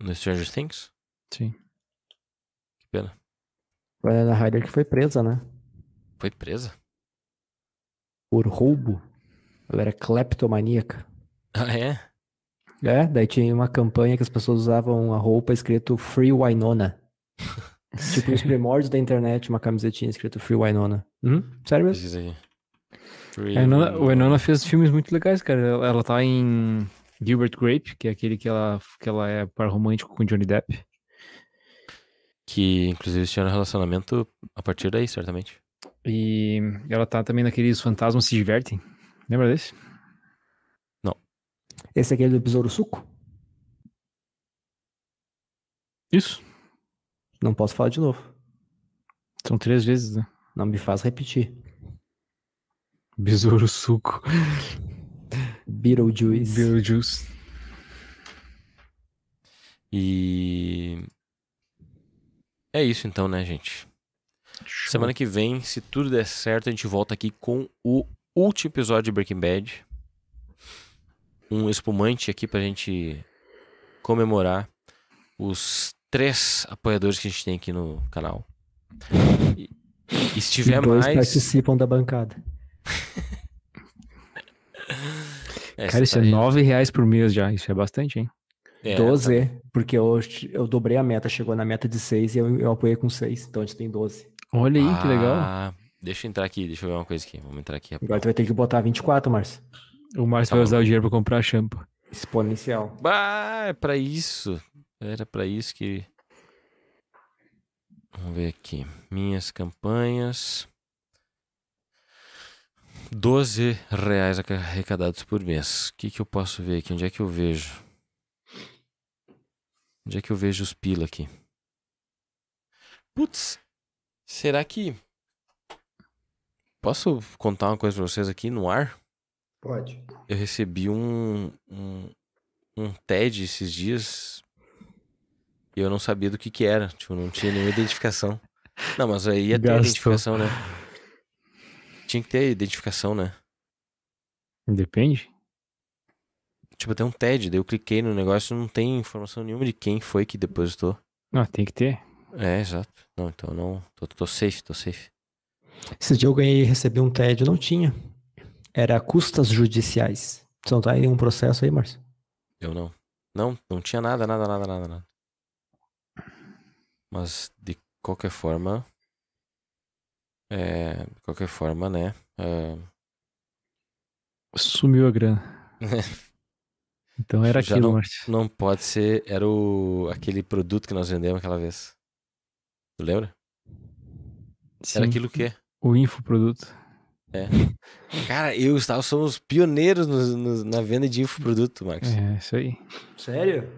No Stranger Things? Sim. Que pena. Winona Ryder que foi presa, né? Foi presa? Por roubo. Ela era cleptomaníaca. Ah, é? É, daí tinha uma campanha que as pessoas usavam a roupa escrito Free Winona. tipo, nos primórdios da internet, uma camisetinha escrito Free Winona. Uhum, sério mesmo? A Enona, o Winona. Enona fez filmes muito legais, cara. Ela, ela tá em Gilbert Grape, que é aquele que ela, que ela é par romântico com Johnny Depp. Que inclusive tiveram um relacionamento a partir daí, certamente. E ela tá também naqueles Fantasmas Se Divertem. Lembra desse? Esse é aquele do Besouro Suco? Isso. Não posso falar de novo. São três vezes, né? Não me faz repetir. Besouro Suco. Beetlejuice. Beetlejuice. E. É isso então, né, gente? Semana que vem, se tudo der certo, a gente volta aqui com o último episódio de Breaking Bad. Um espumante aqui pra gente comemorar os três apoiadores que a gente tem aqui no canal. E, e se E tiver dois mais. participam da bancada. É, Cara, isso é tá aí. nove reais por mês já. Isso é bastante, hein? É, 12, porque eu, eu dobrei a meta, chegou na meta de 6 e eu, eu apoiei com 6, então a gente tem 12. Olha aí, que legal. Ah, Deixa eu entrar aqui, deixa eu ver uma coisa aqui. Vamos entrar aqui. Agora tu vai ter que botar 24, Márcio. O Márcio Tá vai bom. usar o dinheiro pra comprar shampoo. Exponencial. Ah, é pra isso. Era pra isso que. Vamos ver aqui. Minhas campanhas. 12 reais arrecadados por mês. O que, que eu posso ver aqui? Onde é que eu vejo? Onde é que eu vejo os pila aqui? Putz, será que. Posso contar uma coisa pra vocês aqui no ar? Pode. Eu recebi um, um, um TED esses dias e eu não sabia do que que era. Tipo, não tinha nenhuma identificação. Não, mas aí ia ter Gastou. identificação, né? Tinha que ter identificação, né? Depende. Tipo, tem um TED, daí eu cliquei no negócio e não tem informação nenhuma de quem foi que depositou. Ah, tem que ter. É, exato. Não, então não. Tô, tô safe, tô safe. Esse dia eu ganhei e recebi um TED, não tinha. Era custas judiciais. Você não tá em nenhum processo aí, Márcio? Eu não. Não, não tinha nada, nada, nada, nada, nada. Mas de qualquer forma. É. De qualquer forma, né? é, Sumiu a grana. Então era Já aquilo, não- Márcio. Não pode ser. Era o aquele produto que nós vendemos aquela vez. Tu lembra? Era Sim, aquilo o quê? O infoproduto. Cara, eu e o Gustavo somos pioneiros no- no- na venda de infoproduto, Marcos. É, isso aí. Sério?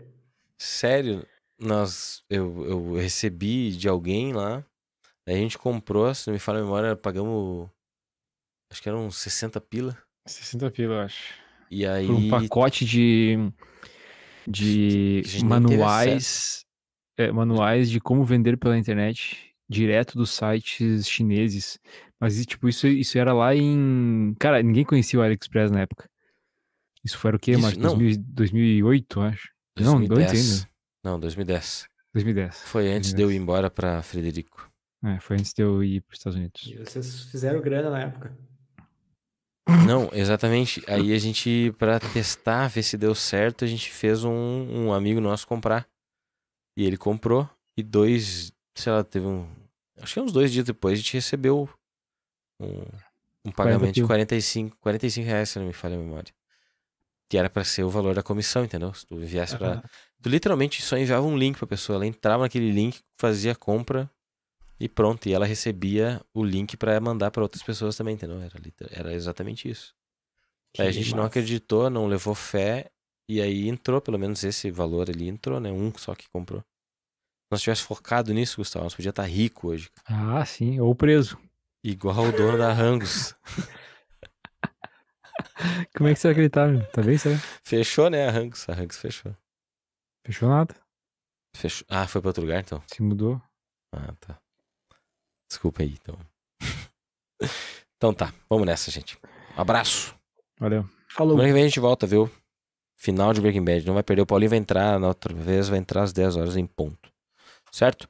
Sério, nós eu, eu recebi de alguém lá. A gente comprou, se não me falha a memória, pagamos. Acho que eram uns 60 pila. 60 pila, eu acho. E aí. Por um pacote de, de manuais, é, manuais de como vender pela internet direto dos sites chineses. Mas tipo, isso, isso era lá em. Cara, ninguém conhecia o AliExpress na época. Isso foi o quê, Marcos? não. 2000 2008, eu acho. Não, antes 2010. ainda. Não, 2010. 2010. Foi antes de eu ir embora pra Frederico. É, foi antes de eu ir para os Estados Unidos. E vocês fizeram grana na época. Não, exatamente. Aí a gente, pra testar, ver se deu certo, a gente fez um, um amigo nosso comprar. E ele comprou. E dois, sei lá, teve um. Acho que uns dois dias depois a gente recebeu um, um pagamento de pila. 45, 45 reais, se não me falha a memória. Que era pra ser o valor da comissão, entendeu? Se tu enviasse pra. Ah, Tu literalmente só enviava um link pra pessoa. Ela entrava naquele link, fazia a compra e pronto. E ela recebia o link pra mandar pra outras pessoas também, entendeu? Era, era exatamente isso. Aí a Que gente não massa. acreditou, não levou fé. E aí entrou, pelo menos esse valor ali entrou, né? Um só que comprou. Se nós tivesse focado nisso, Gustavo, nós podia estar rico hoje. ah, sim. Ou preso. Igual o dono da Rangos. Como é que você vai acreditar, meu? Tá bem, será? Fechou, né? A Rangos. A Rangos fechou. Fechou nada. Fechou. Ah, foi pra outro lugar então? Se mudou. Ah, tá. Desculpa aí, então. então tá, vamos nessa, gente. Um abraço. Valeu. Falou. Semana que vem a gente volta, viu? Final de Breaking Bad. Não vai perder. O Paulinho vai entrar na outra vez, vai entrar às 10 horas em ponto. Certo?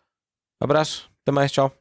Um abraço. Até mais. Tchau.